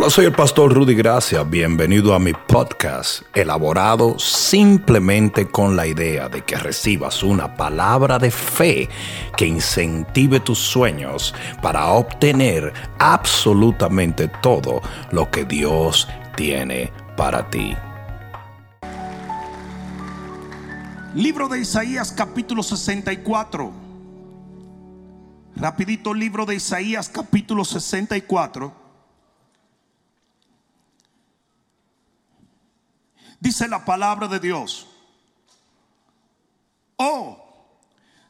Hola, soy el pastor Rudy Gracia. Bienvenido a mi podcast, elaborado simplemente con la idea de que recibas una palabra de fe que incentive tus sueños para obtener absolutamente todo lo que Dios tiene para ti. Libro de Isaías capítulo 64. Rapidito libro de Isaías capítulo 64. Dice la palabra de Dios. Oh,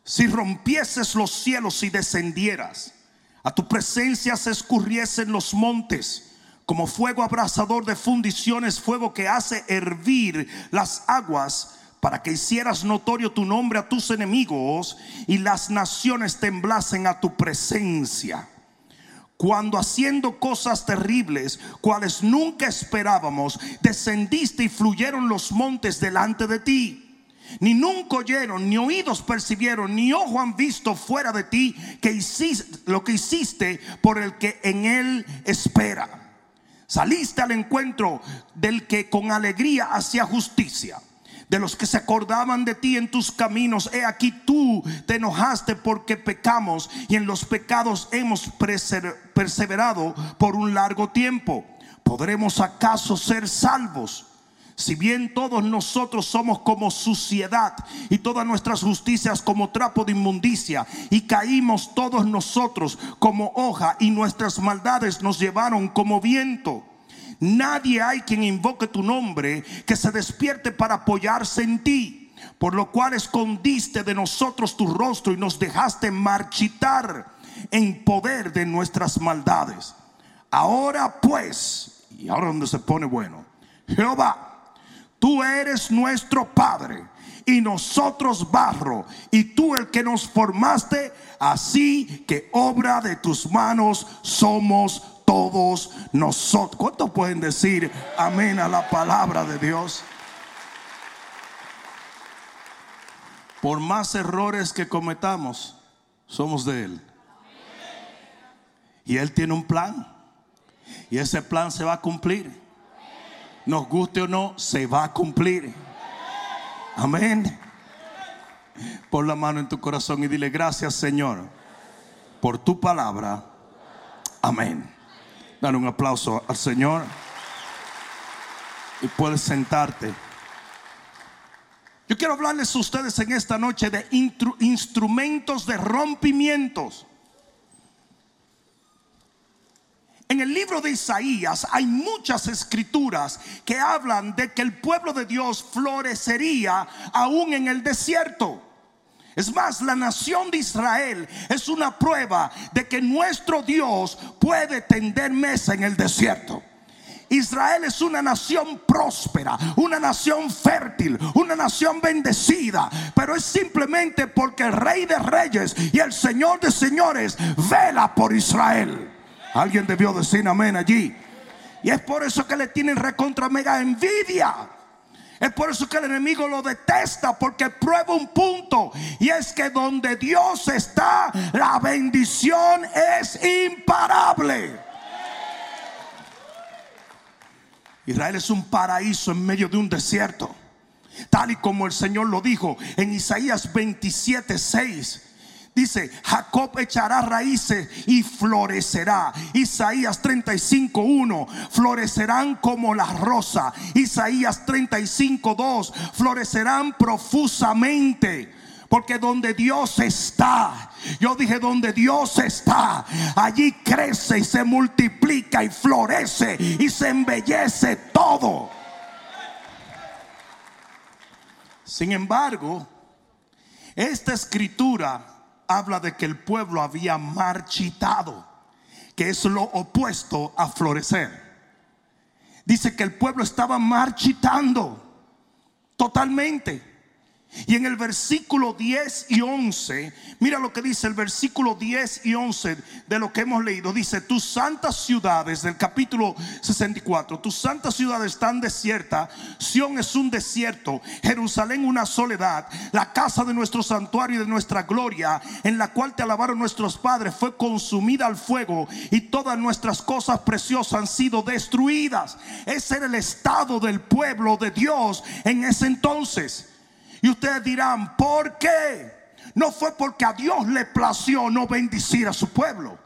si rompieses los cielos y descendieras, a tu presencia se escurriesen los montes, como fuego abrasador de fundiciones, fuego que hace hervir las aguas para que hicieras notorio tu nombre a tus enemigos y las naciones temblasen a tu presencia. Cuando haciendo cosas terribles, cuales nunca esperábamos, descendiste y fluyeron los montes delante de ti. Ni nunca oyeron, ni oídos percibieron, ni ojo han visto fuera de ti que hiciste, lo que hiciste por el que en él espera. Saliste al encuentro del que con alegría hacía justicia de los que se acordaban de ti en tus caminos. He aquí tú te enojaste porque pecamos y en los pecados hemos perseverado por un largo tiempo. ¿Podremos acaso ser salvos? Si bien todos nosotros somos como suciedad y todas nuestras justicias como trapo de inmundicia y caímos todos nosotros como hoja y nuestras maldades nos llevaron como viento. Nadie hay quien invoque tu nombre que se despierte para apoyarse en ti. Por lo cual escondiste de nosotros tu rostro y nos dejaste marchitar en poder de nuestras maldades. Ahora pues, y ahora donde se pone bueno, Jehová, tú eres nuestro Padre y nosotros barro, y tú el que nos formaste, así que obra de tus manos somos todos nosotros. ¿Cuántos pueden decir amén a la palabra de Dios? Por más errores que cometamos, somos de Él. Y Él tiene un plan. Y ese plan se va a cumplir. Nos guste o no, se va a cumplir. Amén. Pon la mano en tu corazón y dile gracias Señor por tu palabra. Amén. Dale un aplauso al Señor. Y puedes sentarte. Yo quiero hablarles a ustedes en esta noche de instrumentos de rompimientos. En el libro de Isaías hay muchas escrituras que hablan de que el pueblo de Dios florecería aún en el desierto. Es más, la nación de Israel es una prueba de que nuestro Dios puede tender mesa en el desierto. Israel es una nación próspera, una nación fértil, una nación bendecida, pero es simplemente porque el rey de reyes y el señor de señores vela por Israel. Alguien debió decir amén allí. Y es por eso que le tienen recontra mega envidia. Es por eso que el enemigo lo detesta porque prueba un punto y es que donde Dios está, la bendición es imparable. Israel es un paraíso en medio de un desierto, tal y como el Señor lo dijo en Isaías 27, 6. Dice, Jacob echará raíces y florecerá. Isaías 35.1, florecerán como la rosa. Isaías 35.2, florecerán profusamente. Porque donde Dios está, yo dije donde Dios está, allí crece y se multiplica y florece y se embellece todo. Sin embargo, esta escritura habla de que el pueblo había marchitado, que es lo opuesto a florecer. Dice que el pueblo estaba marchitando totalmente. Y en el versículo 10 y 11, mira lo que dice el versículo 10 y 11 de lo que hemos leído. Dice, tus santas ciudades, del capítulo 64, tus santas ciudades están desiertas, Sión es un desierto, Jerusalén una soledad, la casa de nuestro santuario y de nuestra gloria, en la cual te alabaron nuestros padres, fue consumida al fuego y todas nuestras cosas preciosas han sido destruidas. Ese era el estado del pueblo de Dios en ese entonces. Y ustedes dirán, ¿por qué? No fue porque a Dios le plació no bendecir a su pueblo,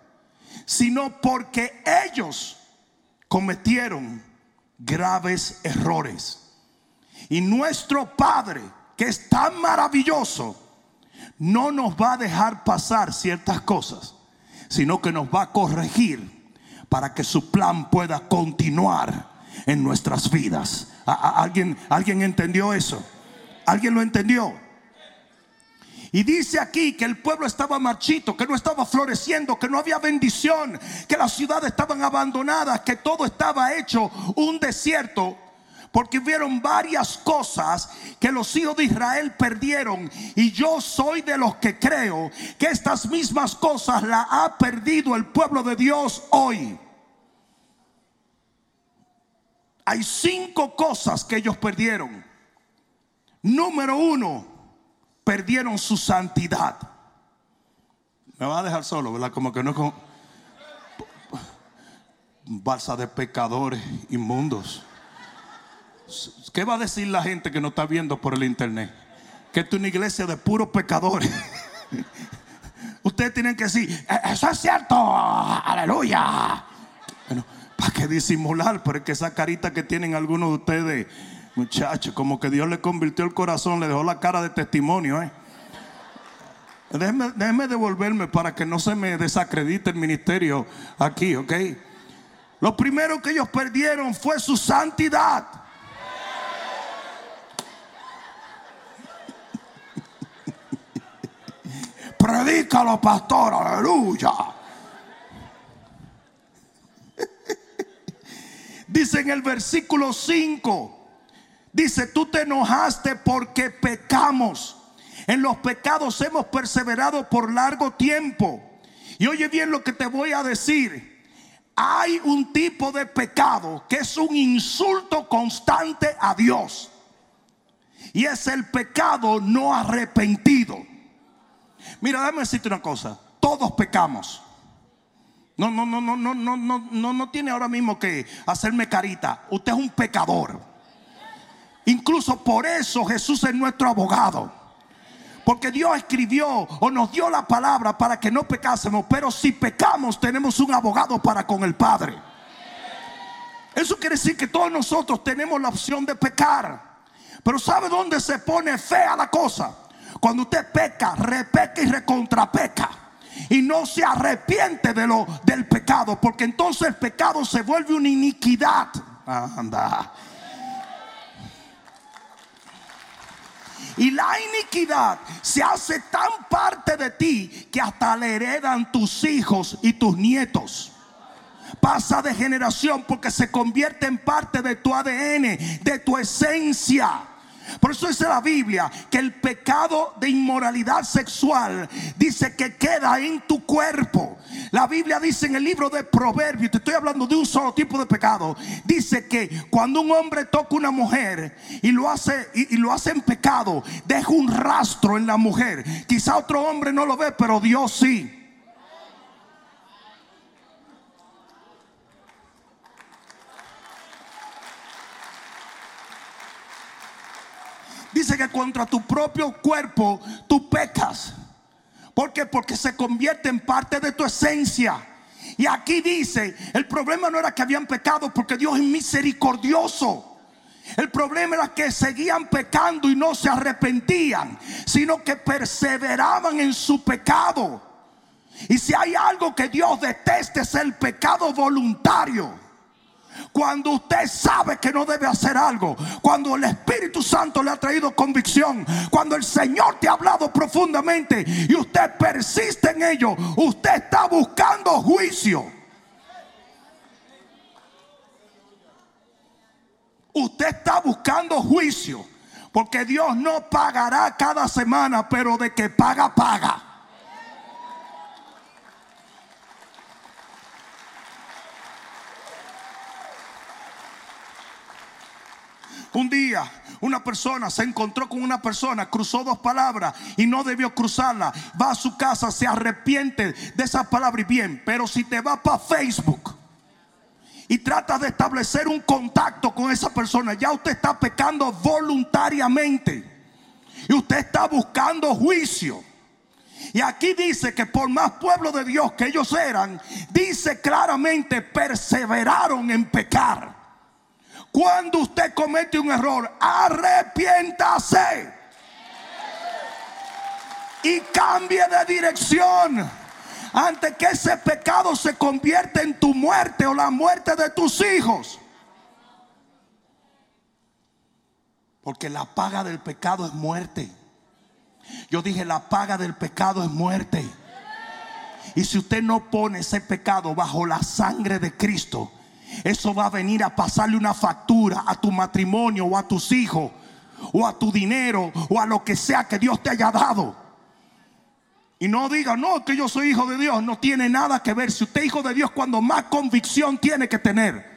sino porque ellos cometieron graves errores. Y nuestro Padre, que es tan maravilloso, no nos va a dejar pasar ciertas cosas, sino que nos va a corregir para que su plan pueda continuar en nuestras vidas. ¿Alguien, ¿Alguien entendió eso? ¿Alguien lo entendió? Y dice aquí que el pueblo estaba marchito, que no estaba floreciendo, que no había bendición, que las ciudades estaban abandonadas, que todo estaba hecho un desierto. Porque vieron varias cosas que los hijos de Israel perdieron. Y yo soy de los que creo que estas mismas cosas las ha perdido el pueblo de Dios hoy. Hay cinco cosas que ellos perdieron. Número uno, perdieron su santidad. Me va a dejar solo, ¿verdad? Como que no con balsa de pecadores inmundos. ¿Qué va a decir la gente que no está viendo por el internet? Que es una iglesia de puros pecadores. Ustedes tienen que decir, e-, eso es cierto, aleluya. Bueno, ¿para qué disimular? Pero es que esa carita que tienen algunos de ustedes Muchacho, como que Dios le convirtió el corazón, le dejó la cara de testimonio. ¿eh? Déjeme, devolverme para que no se me desacredite el ministerio aquí, ¿ok? Lo primero que ellos perdieron fue su santidad. Predícalo, pastor, aleluya. Dice en el versículo 5 Dice, tú te enojaste porque pecamos. En los pecados hemos perseverado por largo tiempo. Y oye bien lo que te voy a decir. Hay un tipo de pecado que es un insulto constante a Dios. Y es el pecado no arrepentido. Mira, déjame decirte una cosa. Todos pecamos. No, no, no, no, no, no, no, no, no tiene ahora mismo que hacerme carita. Usted es un pecador. Incluso por eso Jesús es nuestro abogado. Porque Dios escribió o nos dio la palabra para que no pecásemos. Pero si pecamos tenemos un abogado para con el Padre. Eso quiere decir que todos nosotros tenemos la opción de pecar. Pero ¿sabe dónde se pone fea la cosa? Cuando usted peca, repeca y recontrapeca. Y no se arrepiente de lo, del pecado. Porque entonces el pecado se vuelve una iniquidad. Anda. Y la iniquidad se hace tan parte de ti que hasta le heredan tus hijos y tus nietos. Pasa de generación porque se convierte en parte de tu ADN, de tu esencia. Por eso dice la Biblia que el pecado de inmoralidad sexual dice que queda en tu cuerpo. La Biblia dice en el libro de Proverbios, te estoy hablando de un solo tipo de pecado, dice que cuando un hombre toca una mujer y lo hace y, lo hace en pecado, deja un rastro en la mujer. Quizá otro hombre no lo ve, pero Dios sí. Dice que contra tu propio cuerpo tú pecas. ¿Por qué? Porque se convierte en parte de tu esencia. Y aquí dice, el problema no era que habían pecado porque Dios es misericordioso. El problema era que seguían pecando y no se arrepentían, sino que perseveraban en su pecado. Y si hay algo que Dios deteste es el pecado voluntario. Cuando usted sabe que no debe hacer algo, cuando el Espíritu Santo le ha traído convicción, cuando el Señor te ha hablado profundamente y usted persiste en ello, usted está buscando juicio. Usted está buscando juicio. Porque Dios no pagará cada semana, pero de que paga, paga. Un día una persona se encontró con una persona, cruzó dos palabras y no debió cruzarla. Va a su casa, se arrepiente de esas palabras y bien. Pero si te vas para Facebook y trata de establecer un contacto con esa persona, ya usted está pecando voluntariamente. Y usted está buscando juicio. Y aquí dice que por más pueblo de Dios que ellos eran, dice claramente, perseveraron en pecar. Cuando usted comete un error, arrepiéntase. Y cambie de dirección. Antes que ese pecado se convierta en tu muerte o la muerte de tus hijos. Porque la paga del pecado es muerte. Yo dije, la paga del pecado es muerte. Y si usted no pone ese pecado bajo la sangre de Cristo, eso va a venir a pasarle una factura a tu matrimonio o a tus hijos o a tu dinero o a lo que sea que Dios te haya dado. Y no diga, no, que yo soy hijo de Dios. No tiene nada que ver. Si usted es hijo de Dios, cuando más convicción tiene que tener.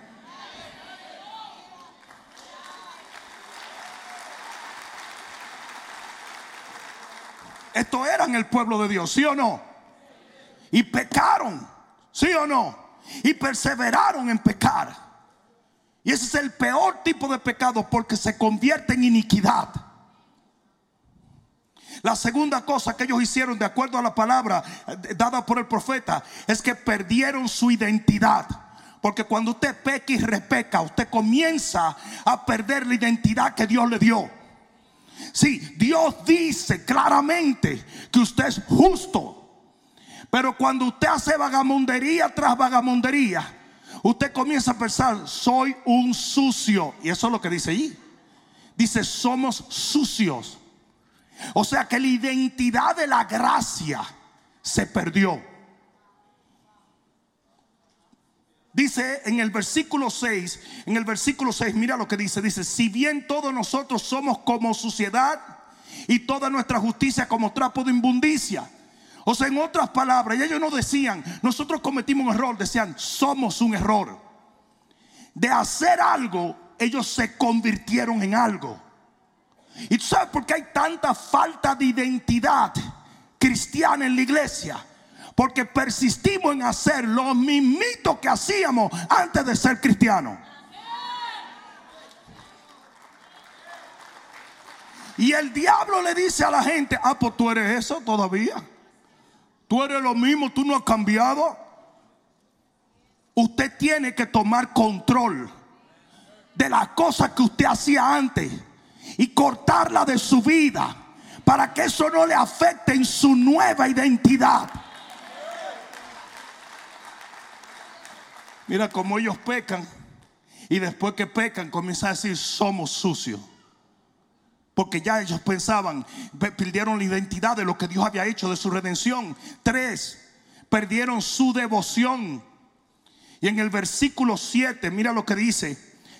Esto eran el pueblo de Dios, ¿sí o no? Y pecaron, ¿sí o no? Y perseveraron en pecar. Y ese es el peor tipo de pecado porque se convierte en iniquidad. La segunda cosa que ellos hicieron de acuerdo a la palabra eh, dada por el profeta es que perdieron su identidad. Porque cuando usted peca y repeca, usted comienza a perder la identidad que Dios le dio. Sí, Dios dice claramente que usted es justo, pero cuando usted hace vagamundería tras vagamundería, usted comienza a pensar, soy un sucio. Y eso es lo que dice ahí. Dice, somos sucios. O sea que la identidad de la gracia se perdió. Dice en el versículo 6, en el versículo 6, mira lo que dice, dice, si bien todos nosotros somos como suciedad y toda nuestra justicia como trapo de inmundicia, o sea, en otras palabras, ellos no decían, nosotros cometimos un error, decían, somos un error. De hacer algo, ellos se convirtieron en algo. ¿Y tú sabes por qué hay tanta falta de identidad cristiana en la iglesia? Porque persistimos en hacer lo mismito que hacíamos antes de ser cristianos. Y el diablo le dice a la gente, ah, pues tú eres eso todavía. Tú eres lo mismo, tú no has cambiado. Usted tiene que tomar control de las cosas que usted hacía antes y cortarla de su vida para que eso no le afecte en su nueva identidad. Mira cómo ellos pecan y después que pecan comienzan a decir somos sucios. Porque ya ellos pensaban, perdieron la identidad de lo que Dios había hecho, de su redención. Tres, perdieron su devoción. Y en el versículo 7, mira lo que dice.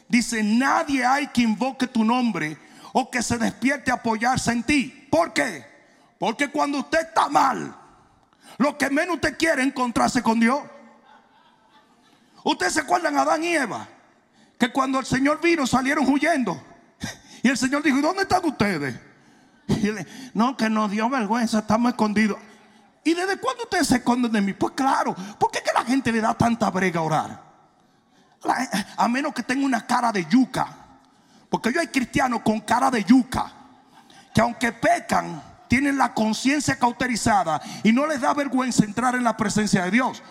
Dice, nadie hay que invoque tu nombre o que se despierte a apoyarse en ti. ¿Por qué? Porque cuando usted está mal, lo que menos usted quiere es encontrarse con Dios. Ustedes se acuerdan a Adán y Eva, que cuando el Señor vino salieron huyendo. Y el Señor dijo, ¿dónde están ustedes? Y él, no, que nos dio vergüenza, estamos escondidos. ¿Y desde cuándo ustedes se esconden de mí? Pues claro, ¿por qué que la gente le da tanta brega a orar? A menos que tenga una cara de yuca. Porque yo hay cristianos con cara de yuca. Que aunque pecan, tienen la conciencia cauterizada y no les da vergüenza entrar en la presencia de Dios.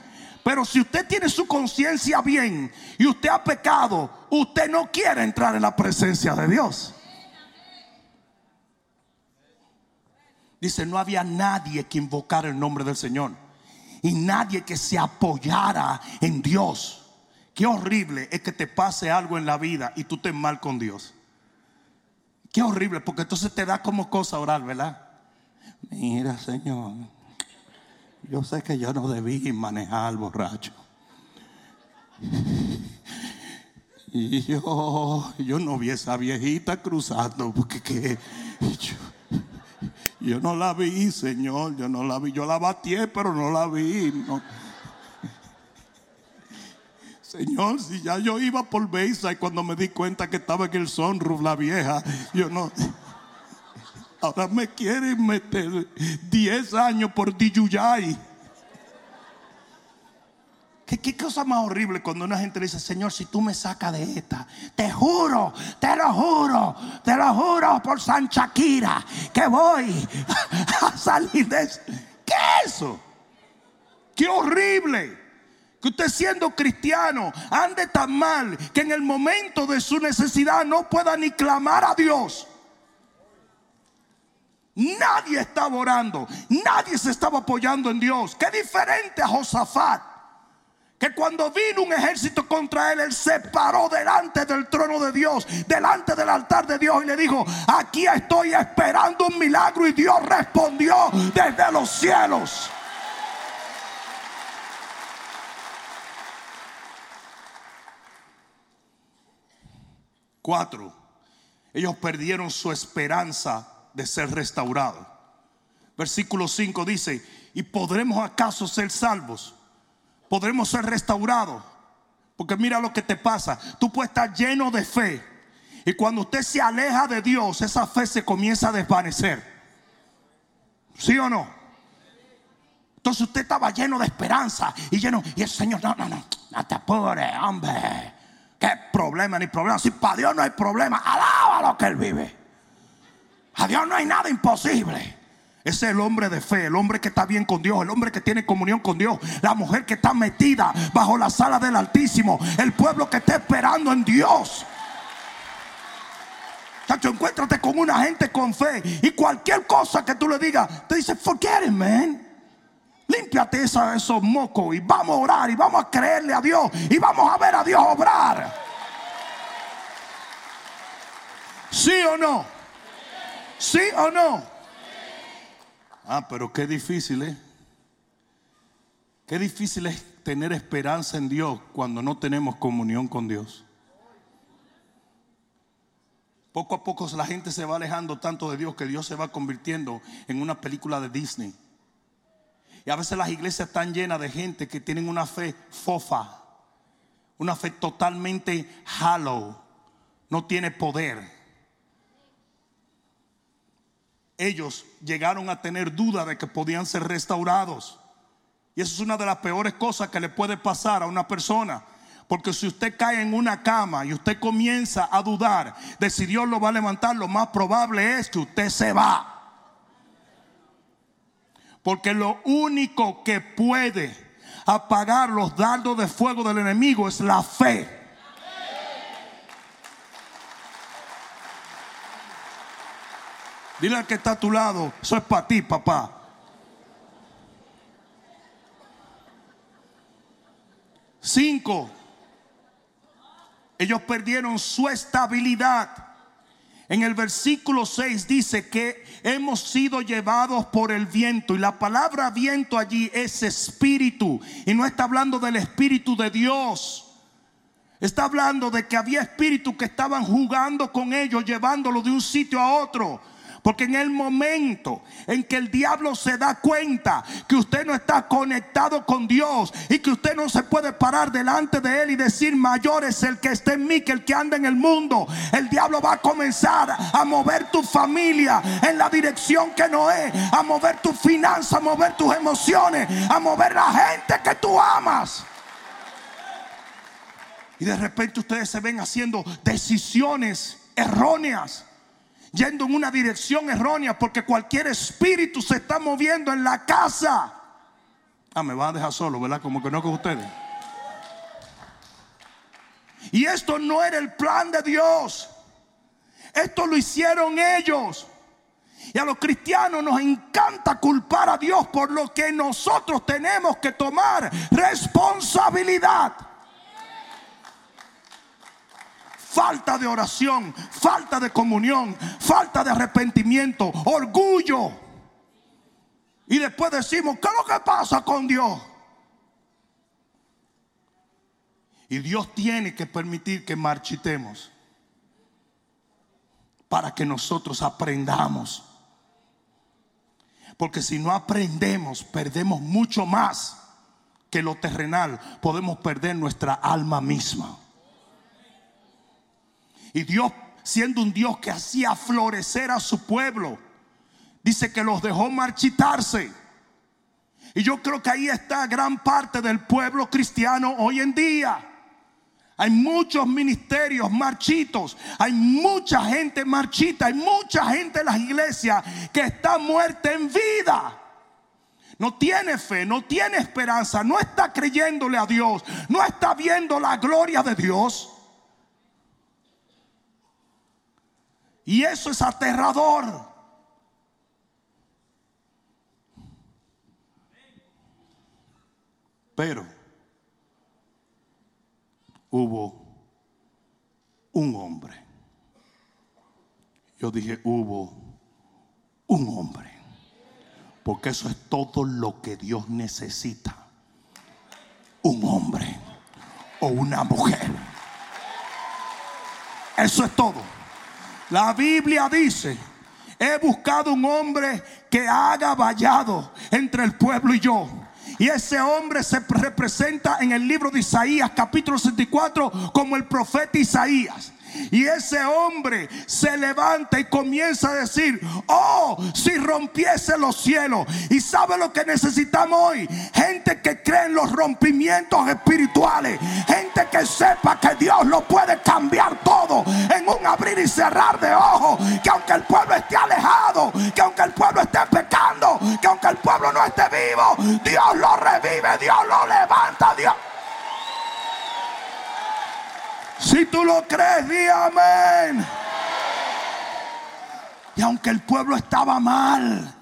Pero si usted tiene su conciencia bien y usted ha pecado, usted no quiere entrar en la presencia de Dios. Dice, no había nadie que invocara el nombre del Señor. Y nadie que se apoyara en Dios. Qué horrible es que te pase algo en la vida y tú estés mal con Dios. Qué horrible, porque entonces te da como cosa orar, ¿verdad? Mira, Señor, yo sé que yo no debí manejar borracho. Y yo, yo no vi esa viejita cruzando, porque que yo, yo no la vi, Señor, yo no la vi. Yo la batí, pero no la vi. No. Señor, si ya yo iba por Beisa y cuando me di cuenta que estaba en el sunroof la vieja, yo no. Ahora me quieren meter 10 años por DJI. ¿Qué, ¿Qué, cosa más horrible cuando una gente le dice, Señor, si tú me sacas de esta, te juro, te lo juro, te lo juro por San Shakira, que voy a salir de eso. ¿Qué es eso? ¡Qué horrible! Que usted siendo cristiano ande tan mal que en el momento de su necesidad no pueda ni clamar a Dios. Nadie estaba orando, nadie se estaba apoyando en Dios. Qué diferente a Josafat que cuando vino un ejército contra él, él se paró delante del trono de Dios, delante del altar de Dios y le dijo, aquí estoy esperando un milagro y Dios respondió desde los cielos. Cuatro, ellos perdieron su esperanza de ser restaurados. Versículo 5 dice, ¿y podremos acaso ser salvos? Podremos ser restaurados. Porque mira lo que te pasa. Tú puedes estar lleno de fe. Y cuando usted se aleja de Dios, esa fe se comienza a desvanecer. ¿Sí o no? Entonces usted estaba lleno de esperanza y lleno. Y el Señor, no, no, no, no te apures, hombre. ¿Qué problema ni problema? Si para Dios no hay problema, alaba lo que Él vive. A Dios no hay nada imposible. Es el hombre de fe, el hombre que está bien con Dios, el hombre que tiene comunión con Dios, la mujer que está metida bajo la sala del Altísimo, el pueblo que está esperando en Dios. Chacho, encuéntrate con una gente con fe y cualquier cosa que tú le digas, te dice, forget it, man. Límpiate esos mocos y vamos a orar y vamos a creerle a Dios y vamos a ver a Dios obrar. ¿Sí o no? ¿Sí o no? Ah, pero qué difícil es. Qué difícil es tener esperanza en Dios cuando no tenemos comunión con Dios. Poco a poco la gente se va alejando tanto de Dios que Dios se va convirtiendo en una película de Disney. Y a veces las iglesias están llenas de gente que tienen una fe fofa, una fe totalmente hollow, no tiene poder ellos llegaron a tener duda de que podían ser restaurados. Y eso es una de las peores cosas que le puede pasar a una persona. Porque si usted cae en una cama y usted comienza a dudar de si Dios lo va a levantar, lo más probable es que usted se va. Porque lo único que puede apagar los dardos de fuego del enemigo es la fe. Dile al que está a tu lado, eso es para ti, papá. Cinco, ellos perdieron su estabilidad. En el versículo 6 dice que hemos sido llevados por el viento y la palabra viento allí es espíritu y no está hablando del espíritu de Dios. Está hablando de que había espíritus que estaban jugando con ellos, llevándolo de un sitio a otro. Porque en el momento en que el diablo se da cuenta que usted no está conectado con Dios y que usted no se puede parar delante de Él y decir mayor es el que está en mí que el que anda en el mundo, el diablo va a comenzar a mover tu familia en la dirección que no es, a mover tu finanza, a mover tus emociones, a mover la gente que tú amas. Y de repente ustedes se ven haciendo decisiones erróneas yendo en una dirección errónea porque cualquier espíritu se está moviendo en la casa. Ah, me van a dejar solo, ¿verdad? Como que no con ustedes. Y esto no era el plan de Dios. Esto lo hicieron ellos. Y a los cristianos nos encanta culpar a Dios por lo que nosotros tenemos que tomar responsabilidad. Falta de oración, falta de comunión, falta de arrepentimiento, orgullo. Y después decimos, ¿qué es lo que pasa con Dios? Y Dios tiene que permitir que marchitemos para que nosotros aprendamos. Porque si no aprendemos, perdemos mucho más que lo terrenal. Podemos perder nuestra alma misma. Y Dios, siendo un Dios que hacía florecer a su pueblo, dice que los dejó marchitarse. Y yo creo que ahí está gran parte del pueblo cristiano hoy en día. Hay muchos ministerios marchitos, hay mucha gente marchita, hay mucha gente en las iglesias que está muerta en vida. No tiene fe, no tiene esperanza, no está creyéndole a Dios, no está viendo la gloria de Dios. Y eso es aterrador. Pero hubo un hombre. Yo dije, hubo un hombre. Porque eso es todo lo que Dios necesita. Un hombre o una mujer. Eso es todo. La Biblia dice, he buscado un hombre que haga vallado entre el pueblo y yo y ese hombre se representa en el libro de Isaías capítulo 64 como el profeta Isaías. Y ese hombre se levanta y comienza a decir, oh, si rompiese los cielos. ¿Y sabe lo que necesitamos hoy? Gente que cree en los rompimientos espirituales. Gente que sepa que Dios lo puede cambiar todo en un abrir y cerrar de ojos. Que aunque el pueblo esté alejado, que aunque el pueblo esté pecando, que aunque el pueblo no esté vivo, Dios lo revive, Dios lo levanta, Dios. Si tú lo crees, di amén. Y aunque el pueblo estaba mal,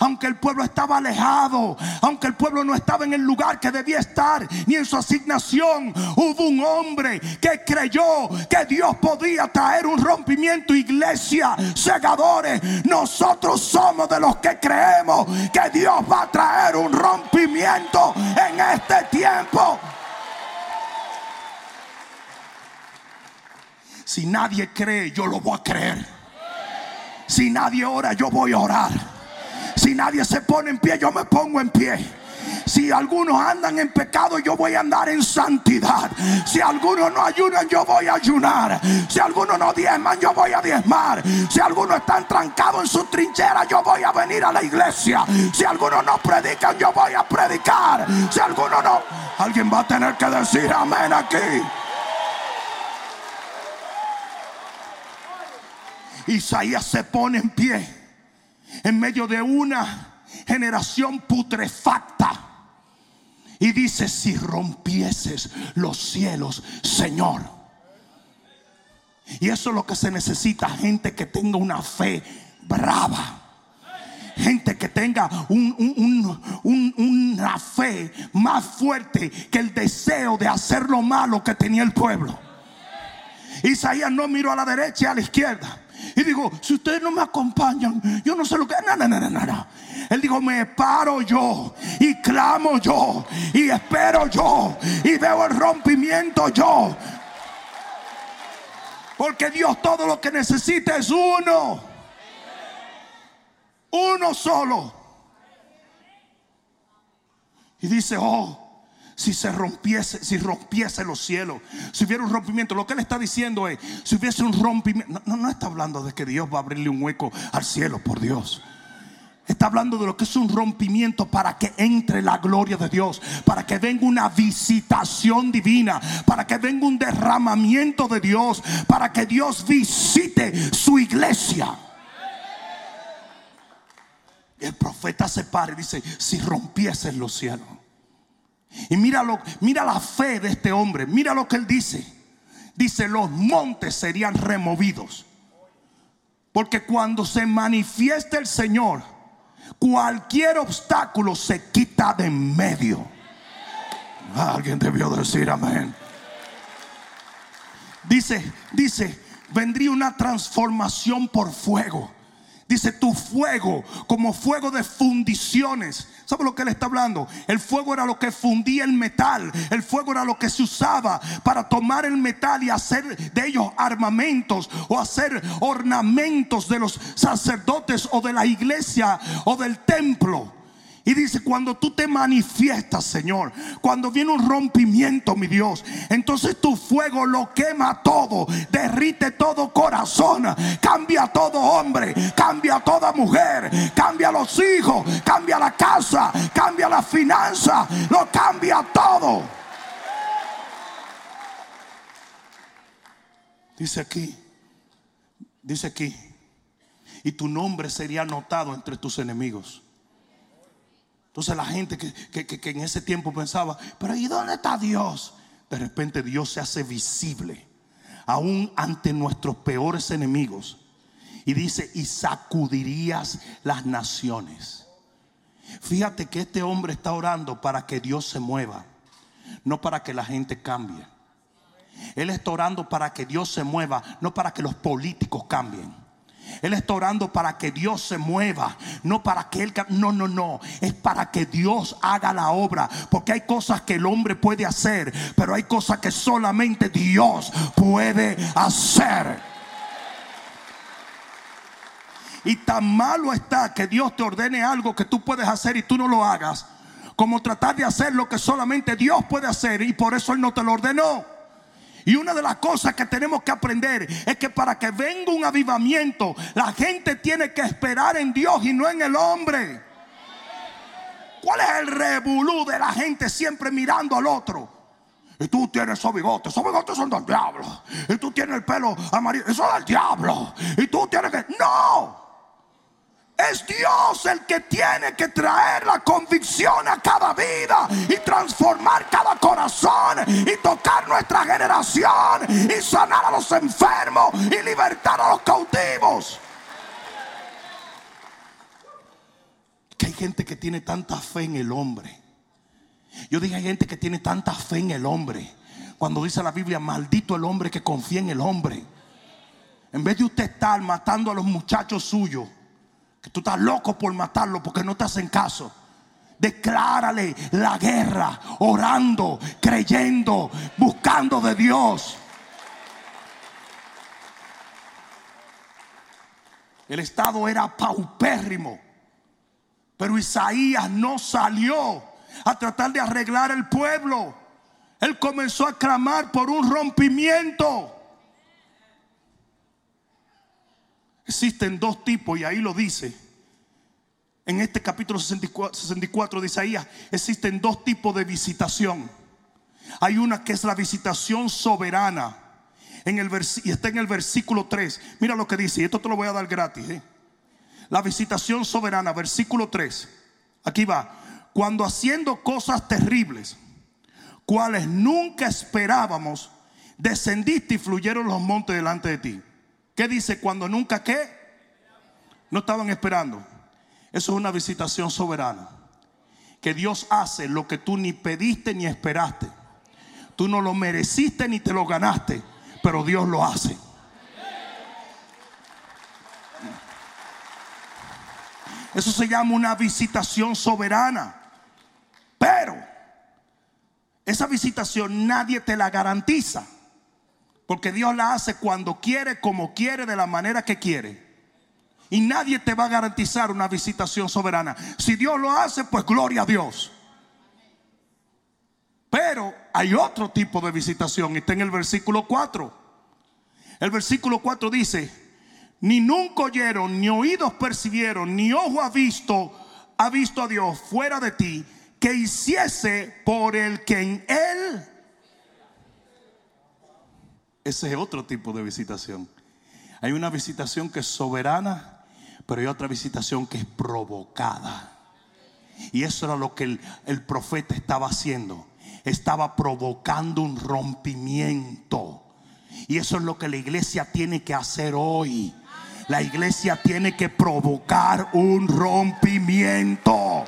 aunque el pueblo estaba alejado, aunque el pueblo no estaba en el lugar que debía estar, ni en su asignación, hubo un hombre que creyó que Dios podía traer un rompimiento. Iglesia, segadores, nosotros somos de los que creemos que Dios va a traer un rompimiento en este tiempo. Si nadie cree, yo lo voy a creer. Si nadie ora, yo voy a orar. Si nadie se pone en pie, yo me pongo en pie. Si algunos andan en pecado, yo voy a andar en santidad. Si algunos no ayunan, yo voy a ayunar. Si algunos no diezman, yo voy a diezmar. Si algunos están trancados en su trinchera, yo voy a venir a la iglesia. Si algunos no predican, yo voy a predicar. Si algunos no, alguien va a tener que decir amén aquí. Isaías se pone en pie en medio de una generación putrefacta. Y dice, si rompieses los cielos, Señor. Y eso es lo que se necesita, gente que tenga una fe brava. Gente que tenga una fe más fuerte que el deseo de hacer lo malo que tenía el pueblo. Isaías no miró a la derecha y a la izquierda. Y digo, si ustedes no me acompañan, yo no sé lo que. No, no, no, no, no. Él dijo, me paro yo y clamo yo y espero yo y veo el rompimiento yo. Porque Dios todo lo que necesita es uno. Uno solo. Y dice, oh, si se rompiese, si rompiese los cielos, si hubiera un rompimiento, lo que él está diciendo es, si hubiese un rompimiento, no, no está hablando de que Dios va a abrirle un hueco al cielo, por Dios. Está hablando de lo que es un rompimiento para que entre la gloria de Dios, para que venga una visitación divina, para que venga un derramamiento de Dios, para que Dios visite su iglesia. El profeta se para y dice, si rompiesen los cielos. Y mira, mira la fe de este hombre. Mira lo que él dice. Dice, los montes serían removidos. Porque cuando se manifiesta el Señor, cualquier obstáculo se quita de en medio. Alguien debió decir amén. Dice, dice, vendría una transformación por fuego. Dice tu fuego como fuego de fundiciones. ¿Sabe lo que él está hablando? El fuego era lo que fundía el metal. El fuego era lo que se usaba para tomar el metal y hacer de ellos armamentos o hacer ornamentos de los sacerdotes o de la iglesia o del templo. Y dice, cuando tú te manifiestas, Señor, cuando viene un rompimiento, mi Dios, entonces tu fuego lo quema todo, derrite todo corazón, cambia todo hombre, cambia toda mujer, cambia los hijos, cambia la casa, cambia la finanza, lo cambia todo. Dice aquí, dice aquí, y tu nombre sería anotado entre tus enemigos. Entonces la gente que, en ese tiempo pensaba, pero ¿y dónde está Dios? De repente Dios se hace visible, aún ante nuestros peores enemigos. Y dice, y sacudirías las naciones. Fíjate que este hombre está orando para que Dios se mueva, no para que la gente cambie. Él está orando para que Dios se mueva, no para que los políticos cambien. Él está orando para que Dios se mueva, no para que Él... No, no, no. Es para que Dios haga la obra. Porque hay cosas que el hombre puede hacer, pero hay cosas que solamente Dios puede hacer. Y tan malo está que Dios te ordene algo que tú puedes hacer y tú no lo hagas, como tratar de hacer lo que solamente Dios puede hacer y por eso Él no te lo ordenó. Y una de las cosas que tenemos que aprender es que para que venga un avivamiento, la gente tiene que esperar en Dios y no en el hombre. ¿Cuál es el revolú de la gente siempre mirando al otro? Y tú tienes esos bigotes, esos bigotes son del diablo. Y tú tienes el pelo amarillo, eso es del diablo. Y tú tienes que... No. Es Dios el que tiene que traer la convicción a cada vida y transformar cada corazón y tocar nuestra generación y sanar a los enfermos y libertar a los cautivos. Que hay gente que tiene tanta fe en el hombre. Yo dije hay gente que tiene tanta fe en el hombre. Cuando dice la Biblia, maldito el hombre que confía en el hombre. En vez de usted estar matando a los muchachos suyos tú estás loco por matarlo porque no te hacen caso. Declárale la guerra, orando, creyendo, buscando de Dios. El estado era paupérrimo. Pero Isaías no salió a tratar de arreglar el pueblo. Él comenzó a clamar por un rompimiento. Existen dos tipos y ahí lo dice. En este capítulo 64, de Isaías existen dos tipos de visitación. Hay una que es la visitación soberana. En el y está en el versículo 3. Mira lo que dice. Y esto te lo voy a dar gratis. ¿eh? La visitación soberana, versículo 3. Aquí va. Cuando haciendo cosas terribles, cuales nunca esperábamos, descendiste y fluyeron los montes delante de ti. ¿Qué dice cuando nunca qué? No estaban esperando. Eso es una visitación soberana. Que Dios hace lo que tú ni pediste ni esperaste. Tú no lo mereciste ni te lo ganaste, pero Dios lo hace. Eso se llama una visitación soberana. Pero esa visitación nadie te la garantiza. Porque Dios la hace cuando quiere, como quiere, de la manera que quiere. Y nadie te va a garantizar una visitación soberana. Si Dios lo hace, pues gloria a Dios. Pero hay otro tipo de visitación. Está en el versículo 4. El versículo 4 dice, ni nunca oyeron, ni oídos percibieron, ni ojo ha visto, ha visto a Dios fuera de ti, que hiciese por el que en él ese es otro tipo de visitación. Hay una visitación que es soberana, pero hay otra visitación que es provocada. Y eso era lo que el, el profeta estaba haciendo. Estaba provocando un rompimiento. Y eso es lo que la iglesia tiene que hacer hoy. La iglesia tiene que provocar un rompimiento.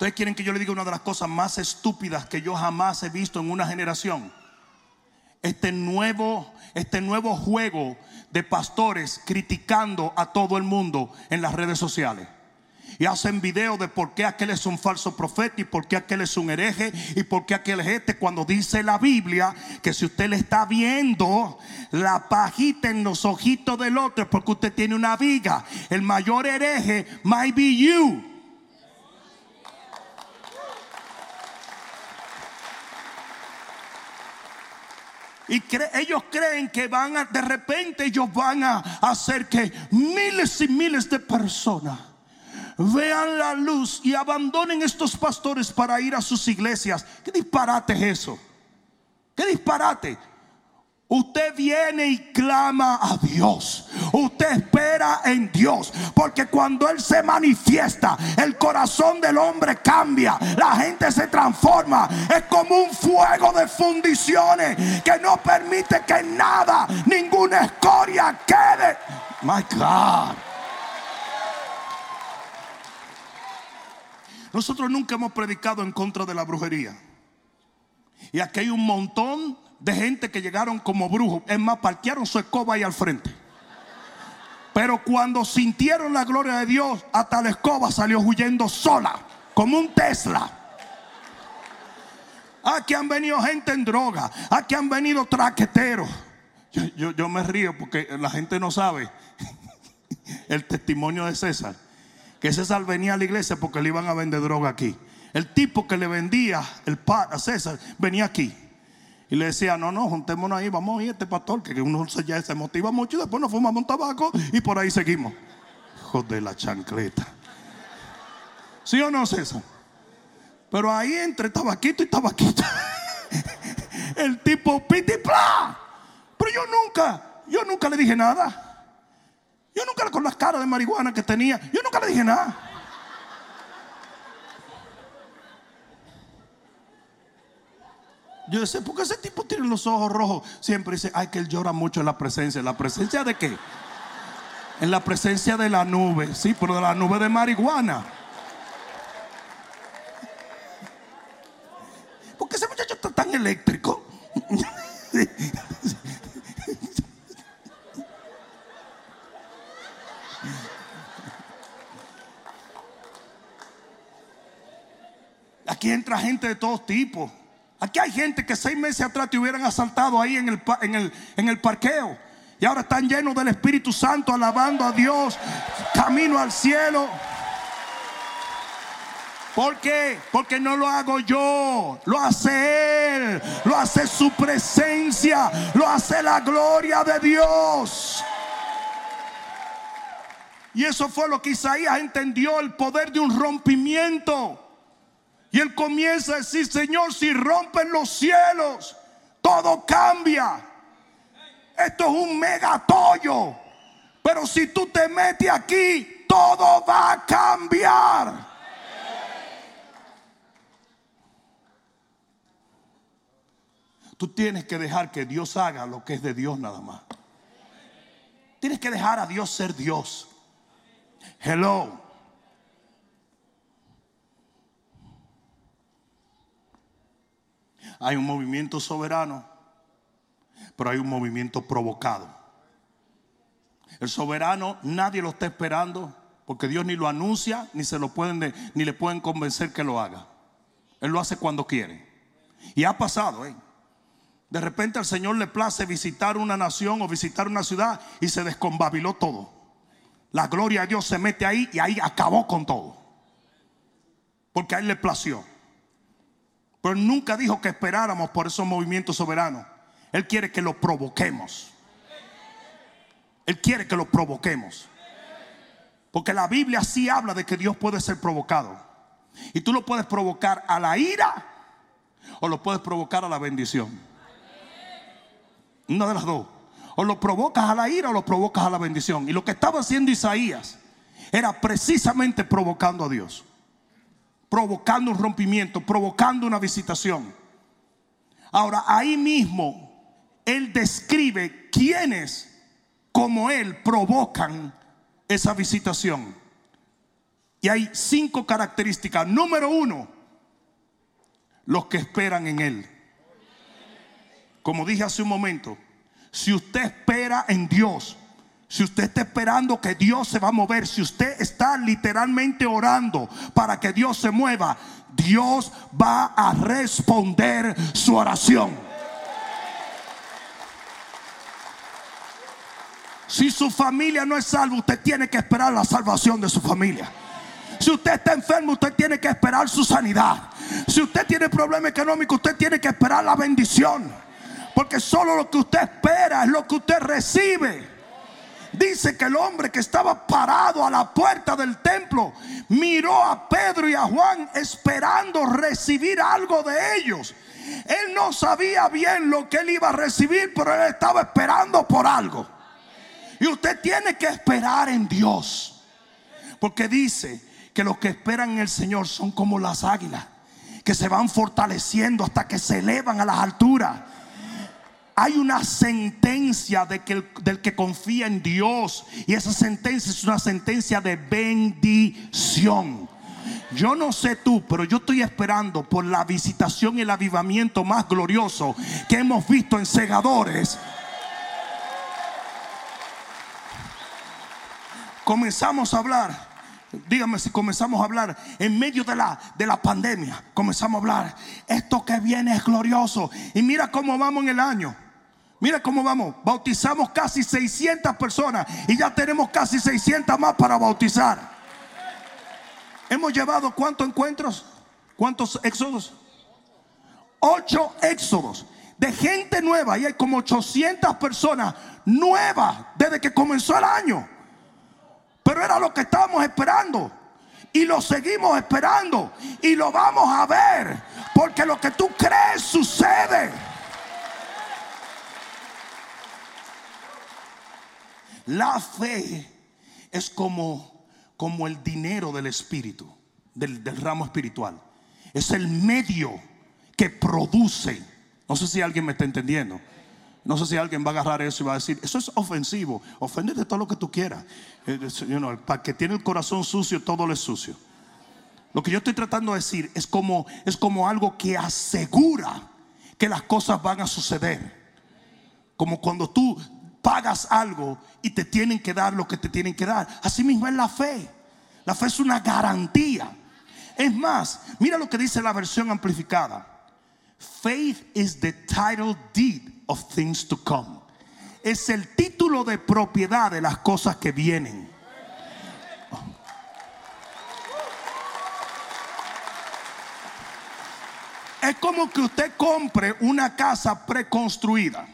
Ustedes quieren que yo le diga una de las cosas más estúpidas que yo jamás he visto en una generación. este nuevo, este nuevo juego de pastores criticando a todo el mundo en las redes sociales. Y hacen videos de por qué aquel es un falso profeta y por qué aquel es un hereje y por qué aquel es este. Cuando dice la Biblia que si usted le está viendo la pajita en los ojitos del otro porque usted tiene una viga. El mayor hereje might be you. Y ellos creen que van a, de repente ellos van a hacer que miles y miles de personas vean la luz y abandonen estos pastores para ir a sus iglesias. ¿Qué disparate es eso? ¿Qué disparate? Usted viene y clama a Dios. Usted espera en Dios. Porque cuando Él se manifiesta, el corazón del hombre cambia. La gente se transforma. Es como un fuego de fundiciones que no permite que nada, ninguna escoria quede. My God. Nosotros nunca hemos predicado en contra de la brujería. Y aquí hay un montón de gente que llegaron como brujos. Es más, parquearon su escoba ahí al frente. Pero cuando sintieron la gloria de Dios, hasta la escoba salió huyendo sola, como un Tesla. Aquí han venido gente en droga, aquí han venido traqueteros. Yo, yo me río porque la gente no sabe el testimonio de César. Que César venía a la iglesia porque le iban a vender droga aquí. El tipo que le vendía el par a César venía aquí. Y le decía, no, no, juntémonos ahí, vamos a ir este pastor, que uno ya se motiva mucho y después nos fumamos un tabaco y por ahí seguimos. Hijo de la chancleta. ¿Sí o no, César? Pero ahí entre tabaquito y tabaquito, el tipo pitipla. Pero yo nunca, yo nunca le dije nada. Yo nunca con las caras de marihuana que tenía, yo nunca le dije nada. Yo decía, ¿por qué ese tipo tiene los ojos rojos? Siempre dice, ay, que él llora mucho en la presencia. ¿En la presencia de qué? En la presencia de la nube, sí, pero de la nube de marihuana. ¿Por qué ese muchacho está tan eléctrico? Aquí entra gente de todos tipos. Aquí hay gente que seis meses atrás te hubieran asaltado ahí en el, en el, en el parqueo. Y ahora están llenos del Espíritu Santo, alabando a Dios, camino al cielo. ¿Por qué? Porque no lo hago yo, lo hace Él, lo hace su presencia, lo hace la gloria de Dios. Y eso fue lo que Isaías entendió, el poder de un rompimiento. Y él comienza a decir, Señor, si rompen los cielos, todo cambia. Esto es un megatollo. Pero si tú te metes aquí, todo va a cambiar. Tú tienes que dejar que Dios haga lo que es de Dios nada más. Tienes que dejar a Dios ser Dios. Hello. Hay un movimiento soberano, pero hay un movimiento provocado. El soberano nadie lo está esperando porque Dios ni lo anuncia ni se lo pueden ni le pueden convencer que lo haga. Él lo hace cuando quiere. Y ha pasado, ¿eh? De repente al Señor le place visitar una nación o visitar una ciudad y se descombabiló todo. La gloria de Dios se mete ahí y ahí acabó con todo. Porque a él le plació. Pero nunca dijo que esperáramos por esos movimientos soberanos. Él quiere que lo provoquemos. Él quiere que lo provoquemos. Porque la Biblia sí habla de que Dios puede ser provocado. Y tú lo puedes provocar a la ira o lo puedes provocar a la bendición. Una de las dos. O lo provocas a la ira o lo provocas a la bendición. Y lo que estaba haciendo Isaías era precisamente provocando a Dios provocando un rompimiento, provocando una visitación. Ahora, ahí mismo, Él describe quiénes, como Él, provocan esa visitación. Y hay cinco características. Número uno, los que esperan en Él. como dije hace un momento, si usted espera en Dios, si usted está esperando que Dios se va a mover, si usted está literalmente orando para que Dios se mueva, Dios va a responder su oración. Si su familia no es salva, usted tiene que esperar la salvación de su familia. Si usted está enfermo, usted tiene que esperar su sanidad. Si usted tiene problema económico, usted tiene que esperar la bendición. Porque solo lo que usted espera es lo que usted recibe. Dice que el hombre que estaba parado a la puerta del templo miró a Pedro y a Juan esperando recibir algo de ellos. Él no sabía bien lo que él iba a recibir, pero él estaba esperando por algo. Y usted tiene que esperar en Dios. Porque dice que los que esperan en el Señor son como las águilas, que se van fortaleciendo hasta que se elevan a las alturas hay una sentencia de que del que confía en Dios. Y esa sentencia es una sentencia de bendición. Yo no sé tú, pero yo estoy esperando por la visitación y el avivamiento más glorioso que hemos visto en segadores. Comenzamos a hablar Dígame si comenzamos a hablar en medio de la, de la pandemia. Comenzamos a hablar. Esto que viene es glorioso. Y mira cómo vamos en el año. Mira cómo vamos. Bautizamos casi 600 personas y ya tenemos casi 600 más para bautizar. Hemos llevado cuántos encuentros? ¿Cuántos éxodos? Ocho éxodos de gente nueva y hay como 800 personas nuevas desde que comenzó el año. Pero era lo que estábamos esperando. Y lo seguimos esperando. Y lo vamos a ver. Porque lo que tú crees sucede. La fe es como, como el dinero del espíritu, del, del ramo espiritual. Es el medio que produce. No sé si alguien me está entendiendo. No sé si alguien va a agarrar eso y va a decir, eso es ofensivo. de todo lo que tú quieras. Eh, para que tiene el corazón sucio, todo lo es sucio. Lo que yo estoy tratando de decir es como, es como algo que asegura que las cosas van a suceder. Como cuando tú pagas algo y te tienen que dar lo que te tienen que dar. Así mismo es la fe. La fe es una garantía. Es más, mira lo que dice la versión amplificada. Faith is the title deed of things to come. Es el título de propiedad de las cosas que vienen. Es como que usted compre una casa preconstruida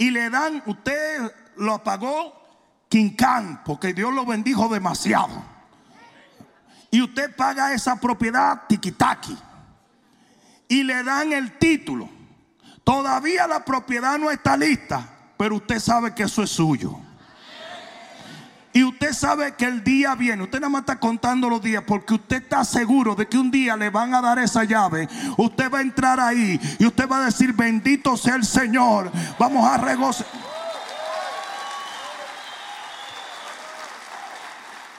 y le dan, usted lo pagó quincán, porque Dios lo bendijo demasiado. Y usted paga esa propiedad tiquitaqui. Y le dan el título. Todavía la propiedad no está lista, pero usted sabe que eso es suyo. Y usted sabe que el día viene. Usted nada más está contando los días porque usted está seguro de que un día le van a dar esa llave. Usted va a entrar ahí y usted va a decir, bendito sea el Señor. Vamos a regocijar.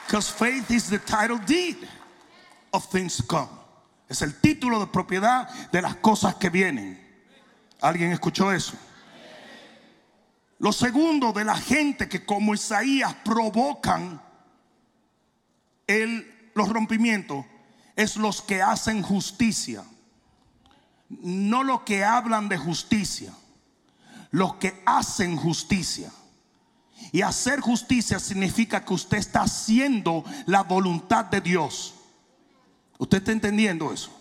Because faith is the title deed of things to come. Es el título de propiedad de las cosas que vienen. ¿Alguien escuchó eso? Lo segundo de la gente que como Isaías provocan el, los rompimientos es los que hacen justicia. No los que hablan de justicia, los que hacen justicia. Y hacer justicia significa que usted está haciendo la voluntad de Dios. ¿Usted está entendiendo eso?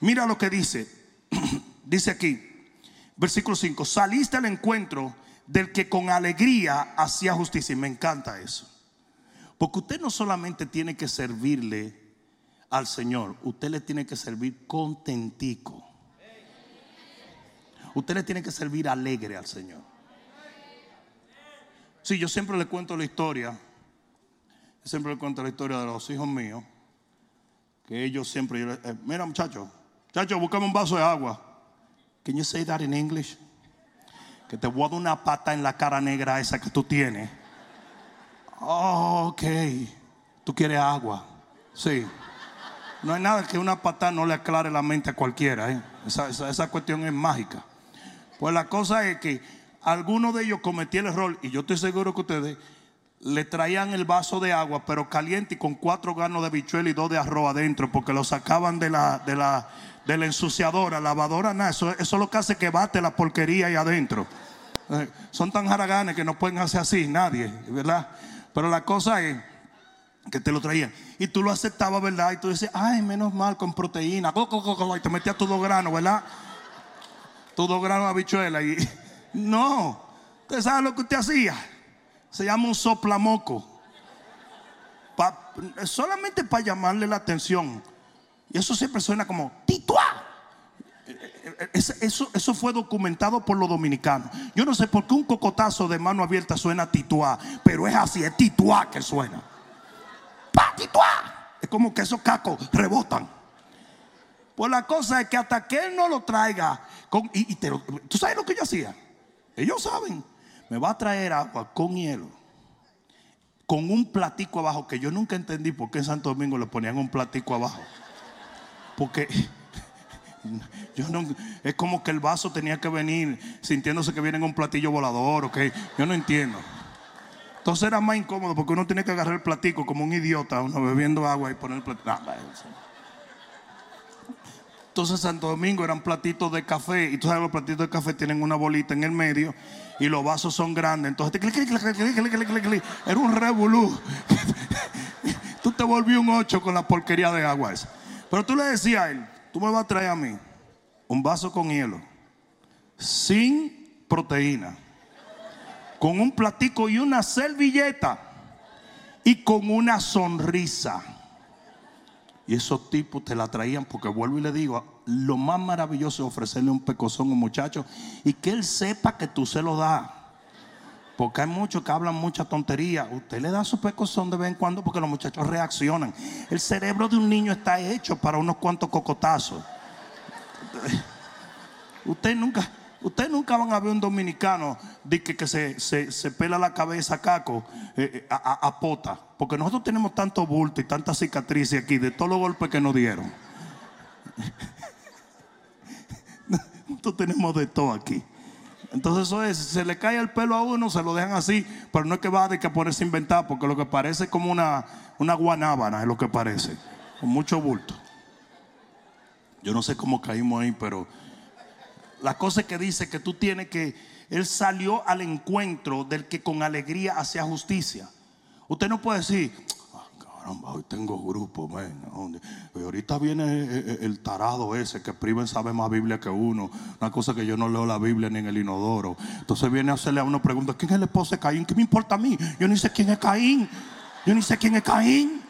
Mira lo que dice. dice aquí, versículo 5, saliste al encuentro del que con alegría hacía justicia. Y me encanta eso. Porque usted no solamente tiene que servirle al Señor, usted le tiene que servir contentico. Usted le tiene que servir alegre al Señor. Sí, yo siempre le cuento la historia. siempre le cuento la historia de los hijos míos. Que ellos siempre. Eh, mira, muchacho, muchacho, búscame un vaso de agua. Can you say that in English? Que te voy a dar una pata en la cara negra esa que tú tienes. Oh, ok, tú quieres agua. Sí. No hay nada que una pata no le aclare la mente a cualquiera. ¿eh? Esa, esa, cuestión es mágica. Pues la cosa es que algunos de ellos cometían el error, y yo estoy seguro que ustedes le traían el vaso de agua, pero caliente y con cuatro granos de bichuela y dos de arroz adentro, porque lo sacaban de la, de la, ensuciadora, lavadora, nada. Eso, eso es lo que hace que bate la porquería ahí adentro. Eh, son tan haraganes que no pueden hacer así, nadie, ¿verdad? Pero la cosa es que te lo traían. Y tú lo aceptabas, ¿verdad? Y tú dices, ay, menos mal con proteína. Y te metías tus dos granos, ¿verdad? Tus dos granos de habichuela. Y no, ¿usted sabe lo que usted hacía? Se llama un soplamoco. solamente para llamarle la atención. Y eso siempre suena como tituá. Eso, eso fue documentado por los dominicanos. Yo no sé por qué un cocotazo de mano abierta suena tituá, pero es así, es tituá que suena. Es como que esos cacos rebotan. Pues la cosa es que hasta que él no lo traiga, y, tú sabes lo que yo hacía. Ellos saben, me va a traer agua con hielo, con un platico abajo, que yo nunca entendí por qué en Santo Domingo le ponían un platico abajo. Porque yo no, es como que el vaso tenía que venir sintiéndose que viene en un platillo volador, ok. Yo no entiendo. Entonces era más incómodo porque uno tiene que agarrar el platico como un idiota, uno bebiendo agua y poner el platico. Entonces Santo Domingo eran platitos de café y tú sabes los platitos de café tienen una bolita en el medio y los vasos son grandes. Entonces era un revolú. tú te volvías un ocho con la porquería de agua. Pero tú le decías a él, tú me vas a traer a mí un vaso con hielo sin proteína con un platico y una servilleta y con una sonrisa. Y esos tipos te la traían porque vuelvo y le digo, lo más maravilloso es ofrecerle un pecozón a un muchacho y que él sepa que tú se lo das. Porque hay muchos que hablan mucha tontería. Usted le da su pecozón de vez en cuando porque los muchachos reaccionan. El cerebro de un niño está hecho para unos cuantos cocotazos. Usted nunca, Ustedes nunca van a ver un dominicano de que, se, pela la cabeza caco eh, eh, a, pota. Porque nosotros tenemos tanto bulto y tanta cicatrices aquí de todos los golpes que nos dieron. Tenemos de todo aquí. Entonces eso es, se le cae el pelo a uno, se lo dejan así, pero no es que va de que ponerse a inventar, porque lo que parece es como una, una guanábana, es lo que parece, con mucho bulto. Yo no sé cómo caímos ahí, pero la cosa que dice que tú tienes que, Él salió al encuentro del que con alegría hacía justicia. Usted no puede decir, hoy tengo grupo, Y ahorita viene eh, eh, el tarado ese que priven sabe más Biblia que uno. Una cosa que yo no leo la Biblia ni en el inodoro. Entonces viene a hacerle a uno pregunta, ¿quién es el esposo de Caín? ¿Qué me importa a mí? Yo ni sé quién es Caín. Yo ni sé quién es Caín.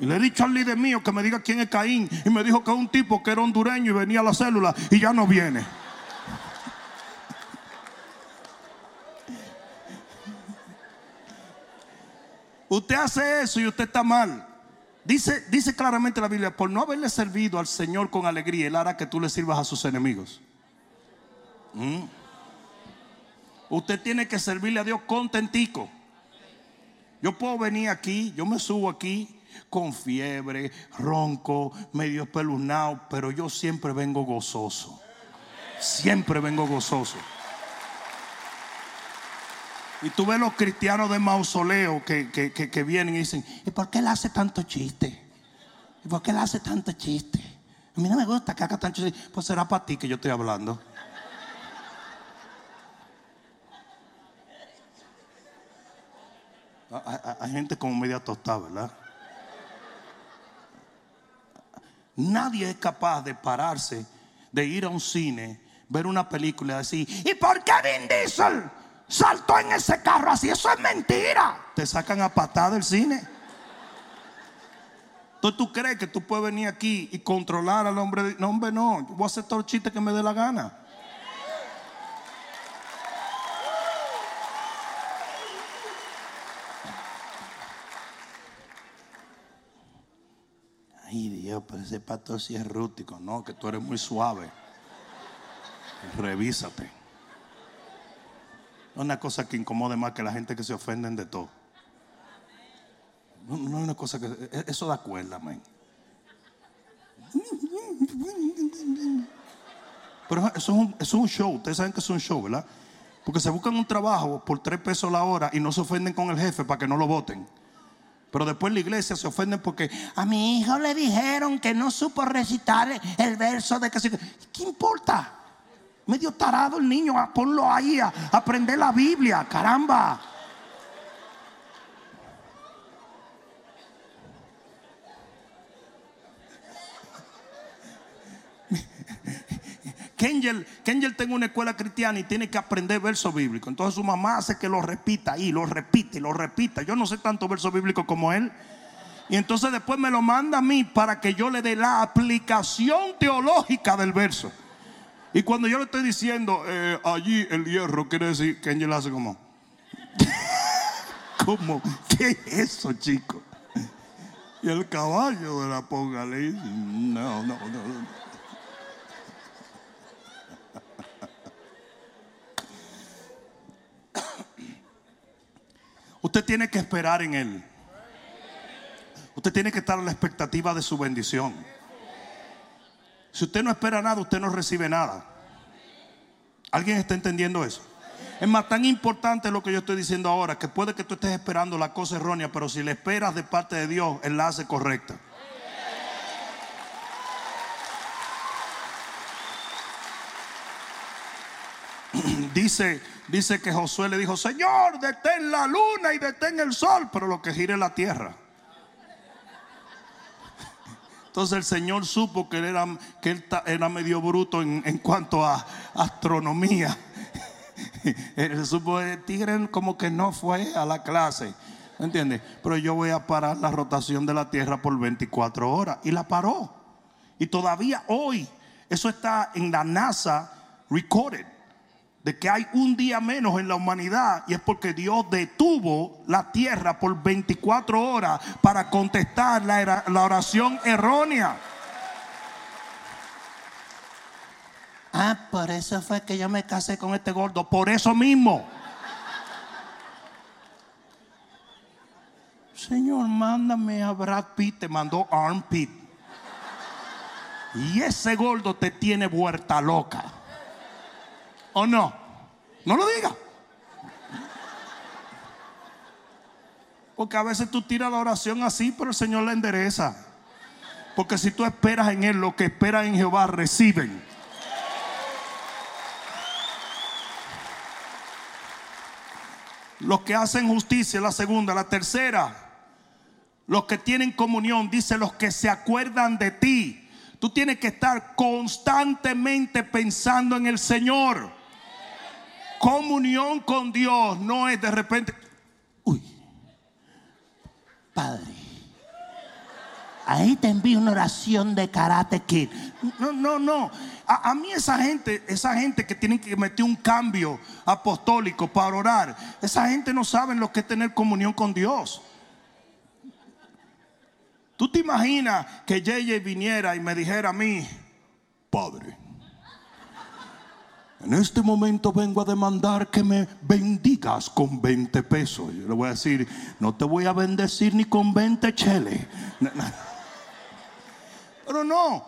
Y le he dicho al líder mío que me diga quién es Caín. Y me dijo que un tipo que era hondureño y venía a la célula y ya no viene. Usted hace eso y usted está mal. Dice, dice claramente la Biblia, por no haberle servido al Señor con alegría, Él hará que tú le sirvas a sus enemigos. Mm. Usted tiene que servirle a Dios contentico. Yo puedo venir aquí, yo me subo aquí con fiebre, ronco, medio espeluznado, pero yo siempre vengo gozoso. Siempre vengo gozoso. Y tú ves los cristianos de mausoleo que, que, vienen y dicen, ¿y por qué él hace tanto chiste? ¿Y por qué él hace tanto chiste? A mí no me gusta que haga tanto chiste. Pues será para ti que yo estoy hablando. Hay gente como media tostada, ¿verdad? Nadie es capaz de pararse, de ir a un cine, ver una película y decir, ¿y por qué Vin Diesel saltó en ese carro así? Eso es mentira. Te sacan a patada del cine. Entonces tú crees que tú puedes venir aquí y controlar al hombre. No, hombre, no. voy a hacer todo el chiste que me dé la gana. Ay Dios, pero ese pastor sí es rústico. No, que tú eres muy suave. Revísate. No es una cosa que incomode más que la gente que se ofenden de todo. No, es una cosa que. E, eso da cuerda, man. Pero eso es, un, eso es un show, ustedes saben que es un show, ¿verdad? Porque se buscan un trabajo por tres pesos la hora y no se ofenden con el jefe para que no lo voten. Pero después la iglesia se ofenden porque a mi hijo le dijeron que no supo recitar el verso de que se... ¿Qué importa? Medio tarado el niño, a ponlo ahí a aprender la Biblia, caramba. Kengel, Kengel tiene una escuela cristiana y tiene que aprender verso bíblico. Entonces su mamá hace que lo repita y lo repite y lo repita. Yo no sé tanto verso bíblico como él. Y entonces después me lo manda a mí para que yo le dé la aplicación teológica del verso. Y cuando yo le estoy diciendo, eh, allí el hierro, quiere decir que Angel hace como, ¿cómo? ¿Qué es eso, chico? Y el caballo de la ponga le dice, no, no, no. Usted tiene que esperar en Él. Usted tiene que estar a la expectativa de su bendición. Si usted no espera nada, usted no recibe nada. ¿Alguien está entendiendo eso? Es más, tan importante lo que yo estoy diciendo ahora, que puede que tú estés esperando la cosa errónea, pero si le esperas de parte de Dios, Él la hace correcta. Dice, dice que Josué le dijo, Señor, detén la luna y detén el sol, pero lo que gire la tierra. Entonces el Señor supo que él era, que él era medio bruto en, cuanto a astronomía. Él supo el tigre como que no fue a la clase. ¿Me entiendes? Pero yo voy a parar la rotación de la Tierra por 24 horas. Y la paró. Y todavía hoy, eso está en la NASA recorded de que hay un día menos en la humanidad y es porque Dios detuvo la tierra por 24 horas para contestar la, oración errónea. Ah, por eso fue que yo me casé con este gordo, por eso mismo. Señor, mándame a Brad Pitt, te mandó Armpit. Y ese gordo te tiene vuelta loca. ¿O no? No lo diga. Porque a veces tú tiras la oración así, pero el Señor la endereza. Porque si tú esperas en Él, lo que esperas en Jehová reciben. Los que hacen justicia, la segunda, la tercera. Los que tienen comunión, dice los que se acuerdan de ti. Tú tienes que estar constantemente pensando en el Señor. Comunión con Dios no es de repente, uy, Padre, ahí te envío una oración de karate kid. No, no, no. A, a, mí esa gente, esa gente que tiene que meter un cambio apostólico para orar, esa gente no sabe lo que es tener comunión con Dios. Tú te imaginas que JJ viniera y me dijera a mí, Padre, en este momento vengo a demandar que me bendigas con 20 pesos. Yo le voy a decir, no te voy a bendecir ni con 20 cheles. Pero no,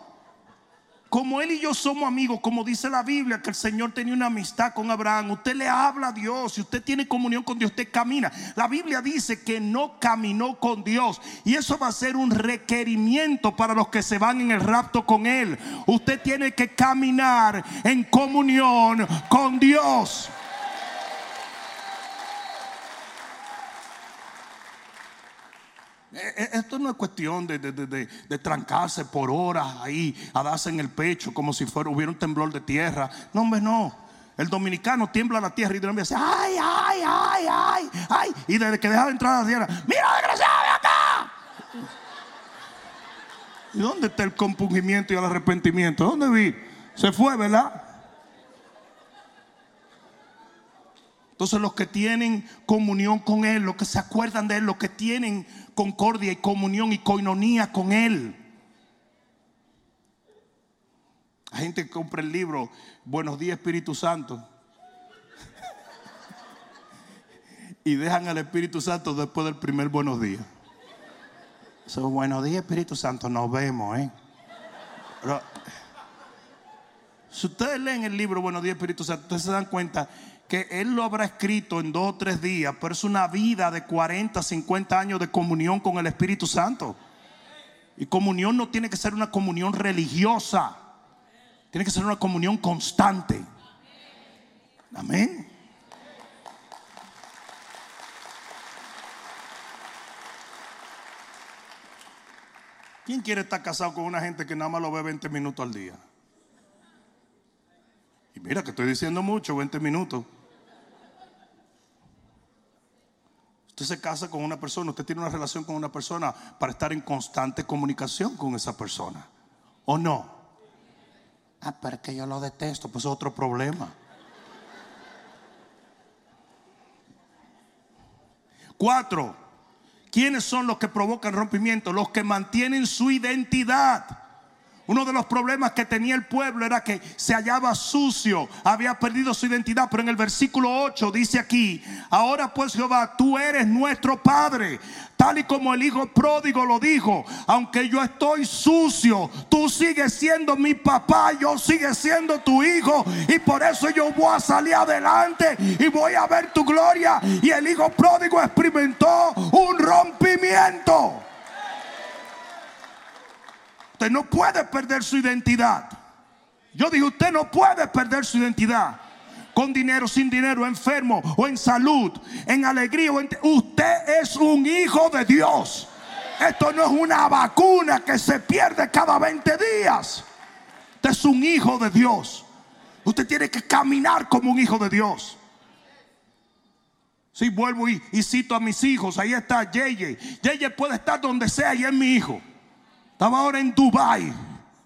como él y yo somos amigos, como dice la Biblia, que el Señor tenía una amistad con Abraham, usted le habla a Dios, si usted tiene comunión con Dios, usted camina. La Biblia dice que no caminó con Dios y eso va a ser un requerimiento para los que se van en el rapto con Él. Usted tiene que caminar en comunión con Dios. Eh, eh, esto no es cuestión de, trancarse por horas ahí, a darse en el pecho como si fuera, hubiera un temblor de tierra. No, hombre, no. El dominicano tiembla la tierra y de dice, ay, ay, ay, ay, ay. Y desde que deja de entrar a la tierra, mira, desgraciado, de acá. ¿Y dónde está el compungimiento y el arrepentimiento? ¿Dónde vi? Se fue, ¿verdad? Entonces los que tienen comunión con Él, los que se acuerdan de Él, los que tienen concordia y comunión y coinonía con Él. Hay gente que compra el libro Buenos días Espíritu Santo y dejan al Espíritu Santo después del primer buenos días. buenos días Espíritu Santo, nos vemos, ¿eh? Si ustedes leen el libro Buenos días Espíritu Santo, ustedes se dan cuenta que Él lo habrá escrito en dos o tres días, pero es una vida de 40, 50 años de comunión con el Espíritu Santo. Y comunión no tiene que ser una comunión religiosa, tiene que ser una comunión constante. Amén. ¿Quién quiere estar casado con una gente que nada más lo ve 20 minutos al día? Y mira que estoy diciendo mucho, 20 minutos. Usted se casa con una persona, usted tiene una relación con una persona para estar en constante comunicación con esa persona. ¿O no? Ah, pero es que yo lo detesto, pues es otro problema. Cuatro, ¿quiénes son los que provocan rompimiento? Los que mantienen su identidad. Uno de los problemas que tenía el pueblo era que se hallaba sucio, había perdido su identidad. Pero en el versículo 8 dice aquí, ahora pues Jehová, tú eres nuestro Padre, tal y como el Hijo pródigo lo dijo, aunque yo estoy sucio, tú sigues siendo mi papá, yo sigue siendo tu hijo. Y por eso yo voy a salir adelante y voy a ver tu gloria. Y el Hijo pródigo experimentó un rompimiento. Usted no puede perder su identidad. Yo dije, usted no puede perder su identidad. Con dinero, sin dinero, enfermo o en salud, en alegría. O en... Usted es un hijo de Dios. Esto no es una vacuna que se pierde cada 20 días. Usted es un hijo de Dios. Usted tiene que caminar como un hijo de Dios. Si vuelvo y, y, cito a mis hijos, ahí está Yeye. Yeye puede estar donde sea y es mi hijo. Estaba ahora en Dubai.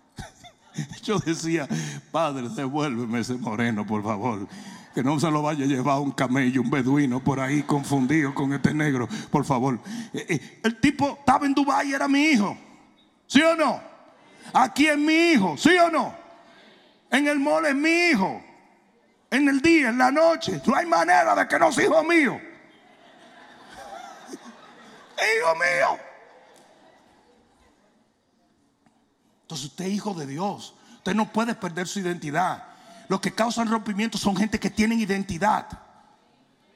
Yo decía, Padre, devuélveme ese moreno, por favor. Que no se lo vaya a llevar un camello, un beduino por ahí confundido con este negro, por favor. El tipo estaba en Dubai era mi hijo. ¿Sí o no? Aquí es mi hijo, ¿sí o no? En el mall es mi hijo. En el día, en la noche. No hay manera de que no sea hijo mío. hijo mío. Entonces usted es hijo de Dios. Usted no puede perder su identidad. Los que causan rompimiento son gente que tienen identidad.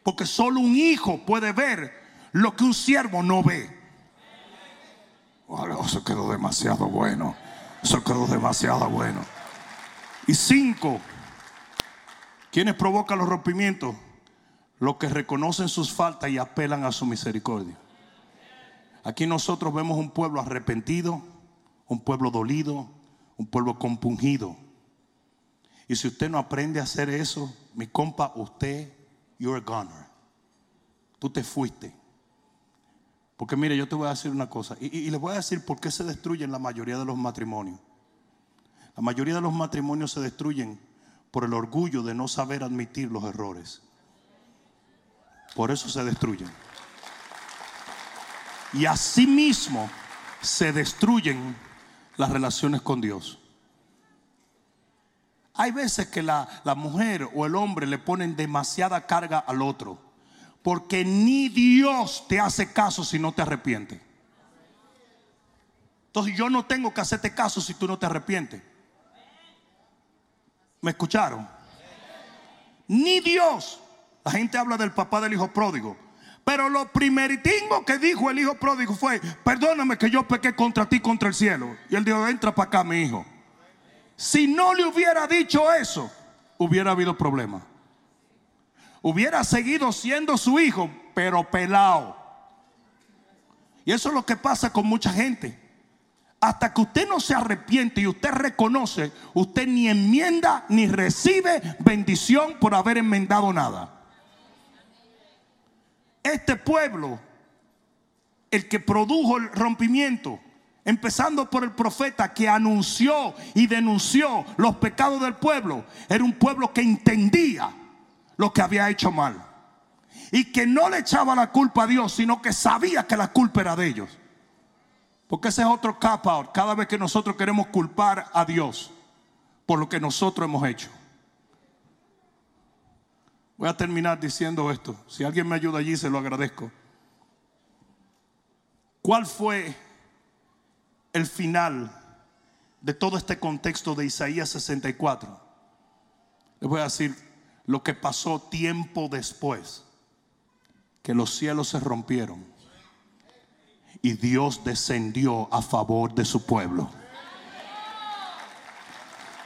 Porque solo un hijo puede ver lo que un siervo no ve. Oh, eso quedó demasiado bueno. Eso quedó demasiado bueno. Y cinco, ¿quiénes provocan los rompimientos? Los que reconocen sus faltas y apelan a su misericordia. Aquí nosotros vemos un pueblo arrepentido un pueblo dolido, un pueblo compungido. Y si usted no aprende a hacer eso, mi compa, usted, you're a goner. Tú te fuiste. Porque mire, yo te voy a decir una cosa. Y, y, les voy a decir por qué se destruyen la mayoría de los matrimonios. La mayoría de los matrimonios se destruyen por el orgullo de no saber admitir los errores. Por eso se destruyen. Y asimismo se destruyen las relaciones con Dios. Hay veces que la, la, mujer o el hombre le ponen demasiada carga al otro. Porque ni Dios te hace caso si no te arrepientes. Entonces yo no tengo que hacerte caso si tú no te arrepientes. ¿Me escucharon? Ni Dios. La gente habla del papá del hijo pródigo. Pero lo primeritingo que dijo el hijo pródigo fue, perdóname que yo pequé contra ti, contra el cielo. Y él dijo, entra para acá, mi hijo. Si no le hubiera dicho eso, hubiera habido problema. Hubiera seguido siendo su hijo, pero pelado. Y eso es lo que pasa con mucha gente. Hasta que usted no se arrepiente y usted reconoce, usted ni enmienda ni recibe bendición por haber enmendado nada este pueblo, el que produjo el rompimiento, empezando por el profeta que anunció y denunció los pecados del pueblo, era un pueblo que entendía lo que había hecho mal. Y que no le echaba la culpa a Dios, sino que sabía que la culpa era de ellos. Porque ese es otro cap out. Cada vez que nosotros queremos culpar a Dios por lo que nosotros hemos hecho. Voy a terminar diciendo esto. Si alguien me ayuda allí, se lo agradezco. ¿Cuál fue el final de todo este contexto de Isaías 64? Les voy a decir lo que pasó tiempo después, que los cielos se rompieron y Dios descendió a favor de su pueblo.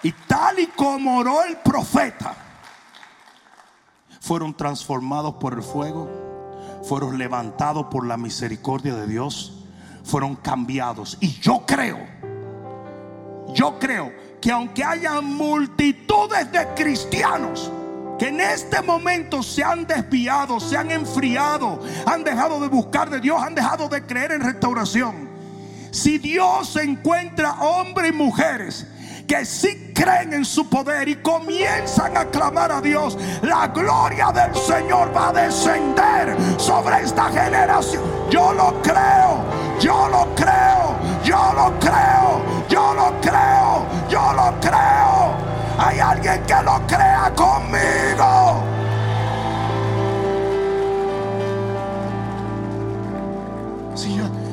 Y tal y como oró el profeta, fueron transformados por el fuego, fueron levantados por la misericordia de Dios, fueron cambiados. Y yo creo, yo creo que aunque haya multitudes de cristianos, que en este momento se han desviado, se han enfriado, han dejado de buscar de Dios, han dejado de creer en restauración. Si Dios encuentra hombres y mujeres que sí creen en su poder y comienzan a clamar a Dios, la gloria del Señor va a descender sobre esta generación. Yo lo creo, yo lo creo, yo lo creo, yo lo creo, yo lo creo. Hay alguien que lo crea conmigo.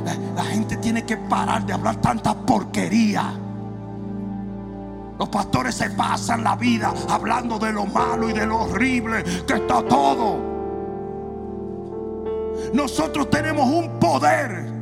La, la gente tiene que parar de hablar tanta porquería. Los pastores se pasan la vida hablando de lo malo y de lo horrible que está todo. Nosotros tenemos un poder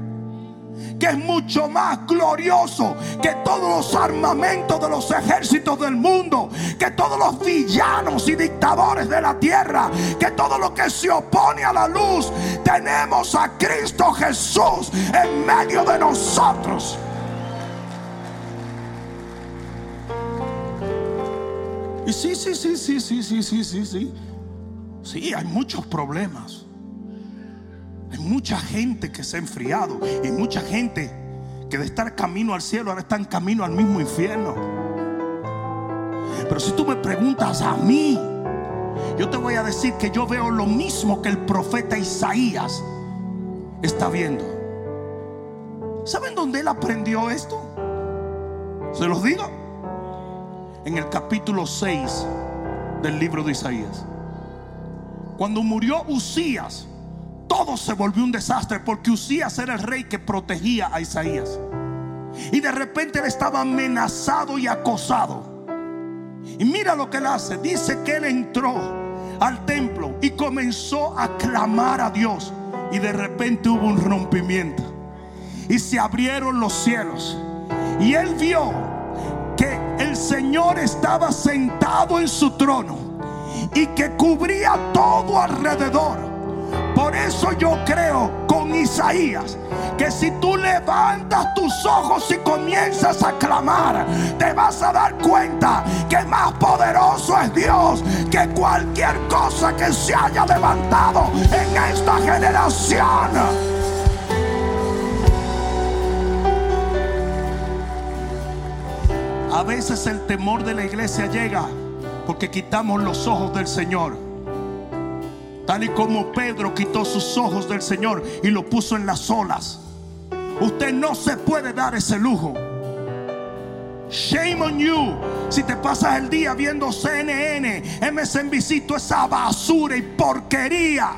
que es mucho más glorioso que todos los armamentos de los ejércitos del mundo, que todos los villanos y dictadores de la tierra, que todo lo que se opone a la luz. Tenemos a Cristo Jesús en medio de nosotros. Y sí, sí, sí, sí, sí, sí, sí, sí, sí. Sí, hay muchos problemas. Hay mucha gente que se ha enfriado y mucha gente que de estar camino al cielo ahora está en camino al mismo infierno. Pero si tú me preguntas a mí, yo te voy a decir que yo veo lo mismo que el profeta Isaías está viendo. ¿Saben dónde él aprendió esto? ¿Se los digo? En el capítulo 6 del libro de Isaías. Cuando murió Usías, todo se volvió un desastre porque Usías era el rey que protegía a Isaías. Y de repente él estaba amenazado y acosado. Y mira lo que él hace. Dice que él entró al templo y comenzó a clamar a Dios. Y de repente hubo un rompimiento. Y se abrieron los cielos. Y él vio el Señor estaba sentado en su trono. Y que cubría todo alrededor por eso yo creo con Isaías que si tú levantas tus ojos y comienzas a clamar, te vas a dar cuenta que más poderoso es Dios que cualquier cosa que se haya levantado en esta generación. A veces el temor de la iglesia llega porque quitamos los ojos del Señor. Tal y como Pedro quitó sus ojos del Señor y lo puso en las olas. Usted no se puede dar ese lujo. Shame on you. Si te pasas el día viendo CNN, MSNBC, toda esa basura y porquería.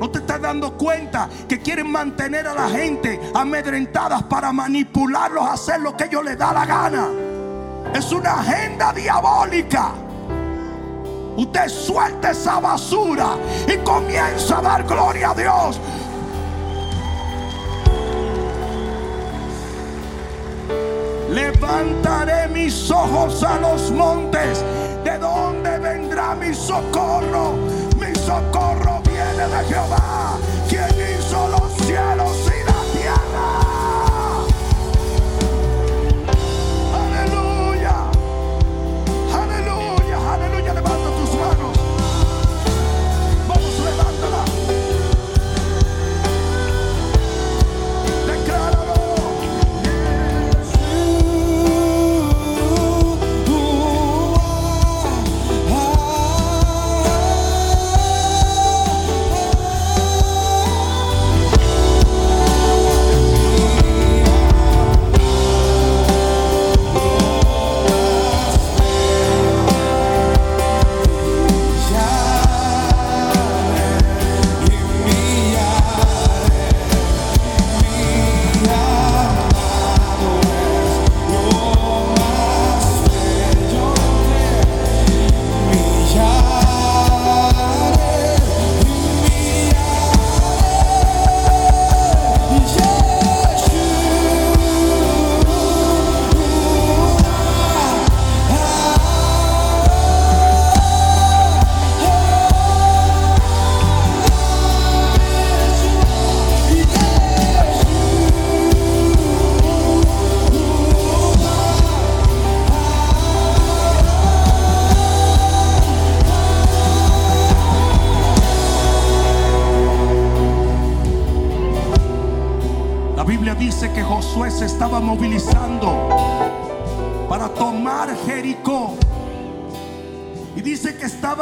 No te estás dando cuenta que quieren mantener a la gente amedrentadas para manipularlos a hacer lo que ellos les da la gana. Es una agenda diabólica. Usted suelta esa basura y comienza a dar gloria a Dios. Levantaré mis ojos a los montes. ¿De dónde vendrá mi socorro? Mi socorro de Jehová, quien hizo los cielos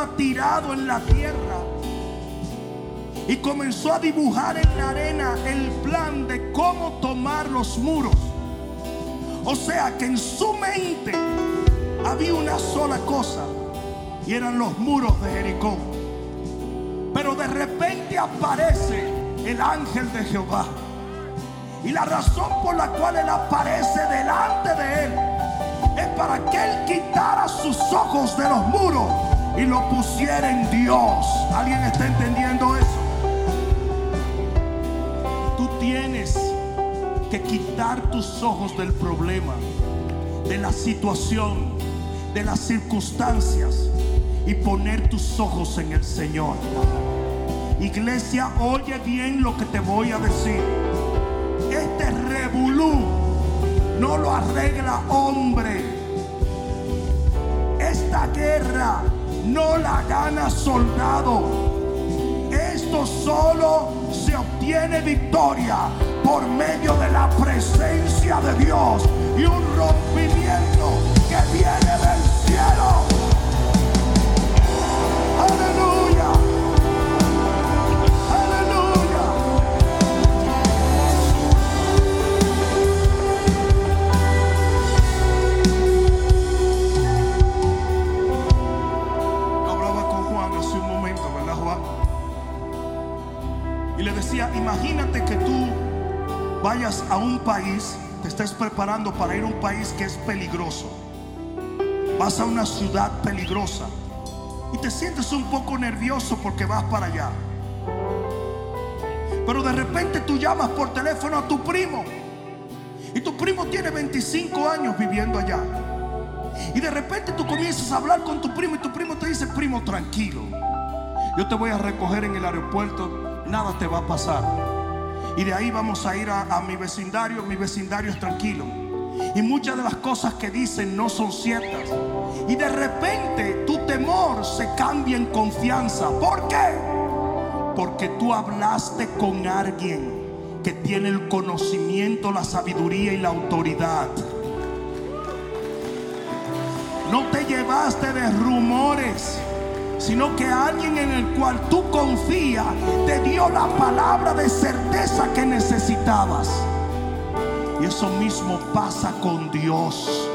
tirado en la tierra. Y comenzó a dibujar en la arena el plan de cómo tomar los muros. O sea que en su mente había una sola cosa. Y eran los muros de Jericó. Pero de repente aparece el ángel de Jehová. Y la razón por la cual él aparece delante de él es para que él quitara sus ojos de los muros y lo pusiera en Dios. ¿Alguien está entendiendo eso? Tú tienes que quitar tus ojos del problema, de la situación, de las circunstancias y poner tus ojos en el Señor. Iglesia, oye bien lo que te voy a decir. Este revolú no lo arregla hombre. Esta guerra no la gana soldado. Esto solo se obtiene victoria por medio de la presencia de Dios y un rompimiento que viene Y le decía, imagínate que tú vayas a un país, te estés preparando para ir a un país que es peligroso. Vas a una ciudad peligrosa y te sientes un poco nervioso porque vas para allá. Pero de repente tú llamas por teléfono a tu primo y tu primo tiene 25 años viviendo allá. Y de repente tú comienzas a hablar con tu primo y tu primo te dice, primo, tranquilo. Yo te voy a recoger en el aeropuerto, nada te va a pasar. Y de ahí vamos a ir a, mi vecindario, mi vecindario es tranquilo. Y muchas de las cosas que dicen no son ciertas. Y de repente tu temor se cambia en confianza. ¿Por qué? Porque tú hablaste con alguien que tiene el conocimiento, la sabiduría y la autoridad. No te llevaste de rumores, sino que alguien en el cual tú confías te dio la palabra de certeza que necesitabas. Y eso mismo pasa con Dios.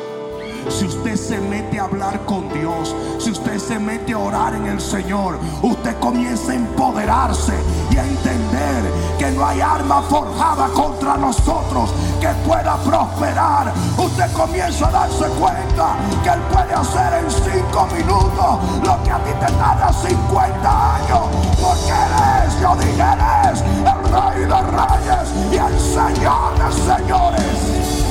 Si usted se mete a hablar con Dios, si usted se mete a orar en el Señor, usted comienza a empoderarse y a entender que no hay arma forjada contra nosotros que pueda prosperar. Usted comienza a darse cuenta que Él puede hacer en cinco minutos lo que a ti te tarda 50 años. Porque Él es, yo dije, Él es el Rey de Reyes y el Señor de Señores.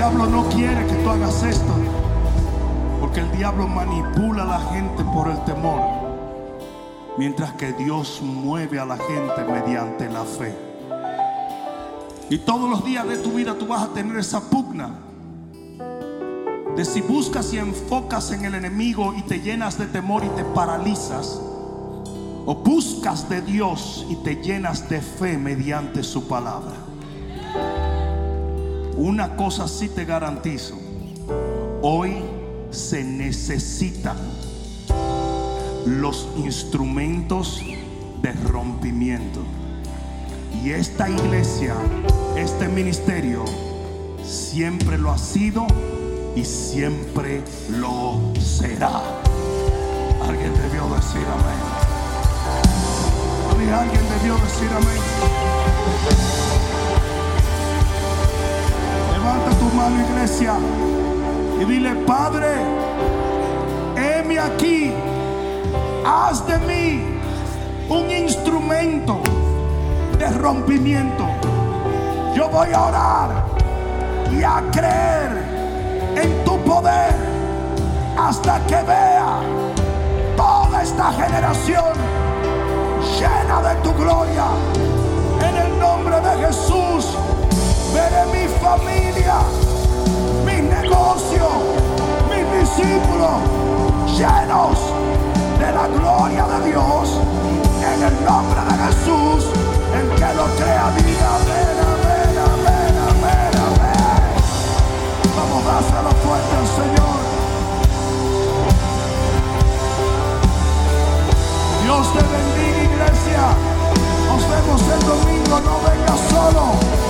Diablo no quiere que tú hagas esto. Porque el diablo manipula a la gente por el temor. Mientras que Dios mueve a la gente mediante la fe. Y todos los días de tu vida tú vas a tener esa pugna. De si buscas y enfocas en el enemigo y te llenas de temor y te paralizas. O buscas de Dios y te llenas de fe mediante su palabra. Una cosa sí te garantizo. Hoy se necesitan los instrumentos de rompimiento. Y esta iglesia, este ministerio, siempre lo ha sido y siempre lo será. Alguien debió decir amén. Alguien debió decir amén. Levanta tu mano, iglesia, y dile, Padre, heme aquí, haz de mí un instrumento de rompimiento. Yo voy a orar y a creer en tu poder hasta que vea toda esta generación llena de tu gloria. En el nombre de Jesús, veré mi familia, mi negocio, mis discípulos llenos de la gloria de Dios. En el nombre de Jesús, el que lo crea, diga amén, amén, amén, amén, amén. Vamos a hacerlo fuerte al Señor. Dios te bendiga, iglesia. Nos vemos el domingo, no venga solo.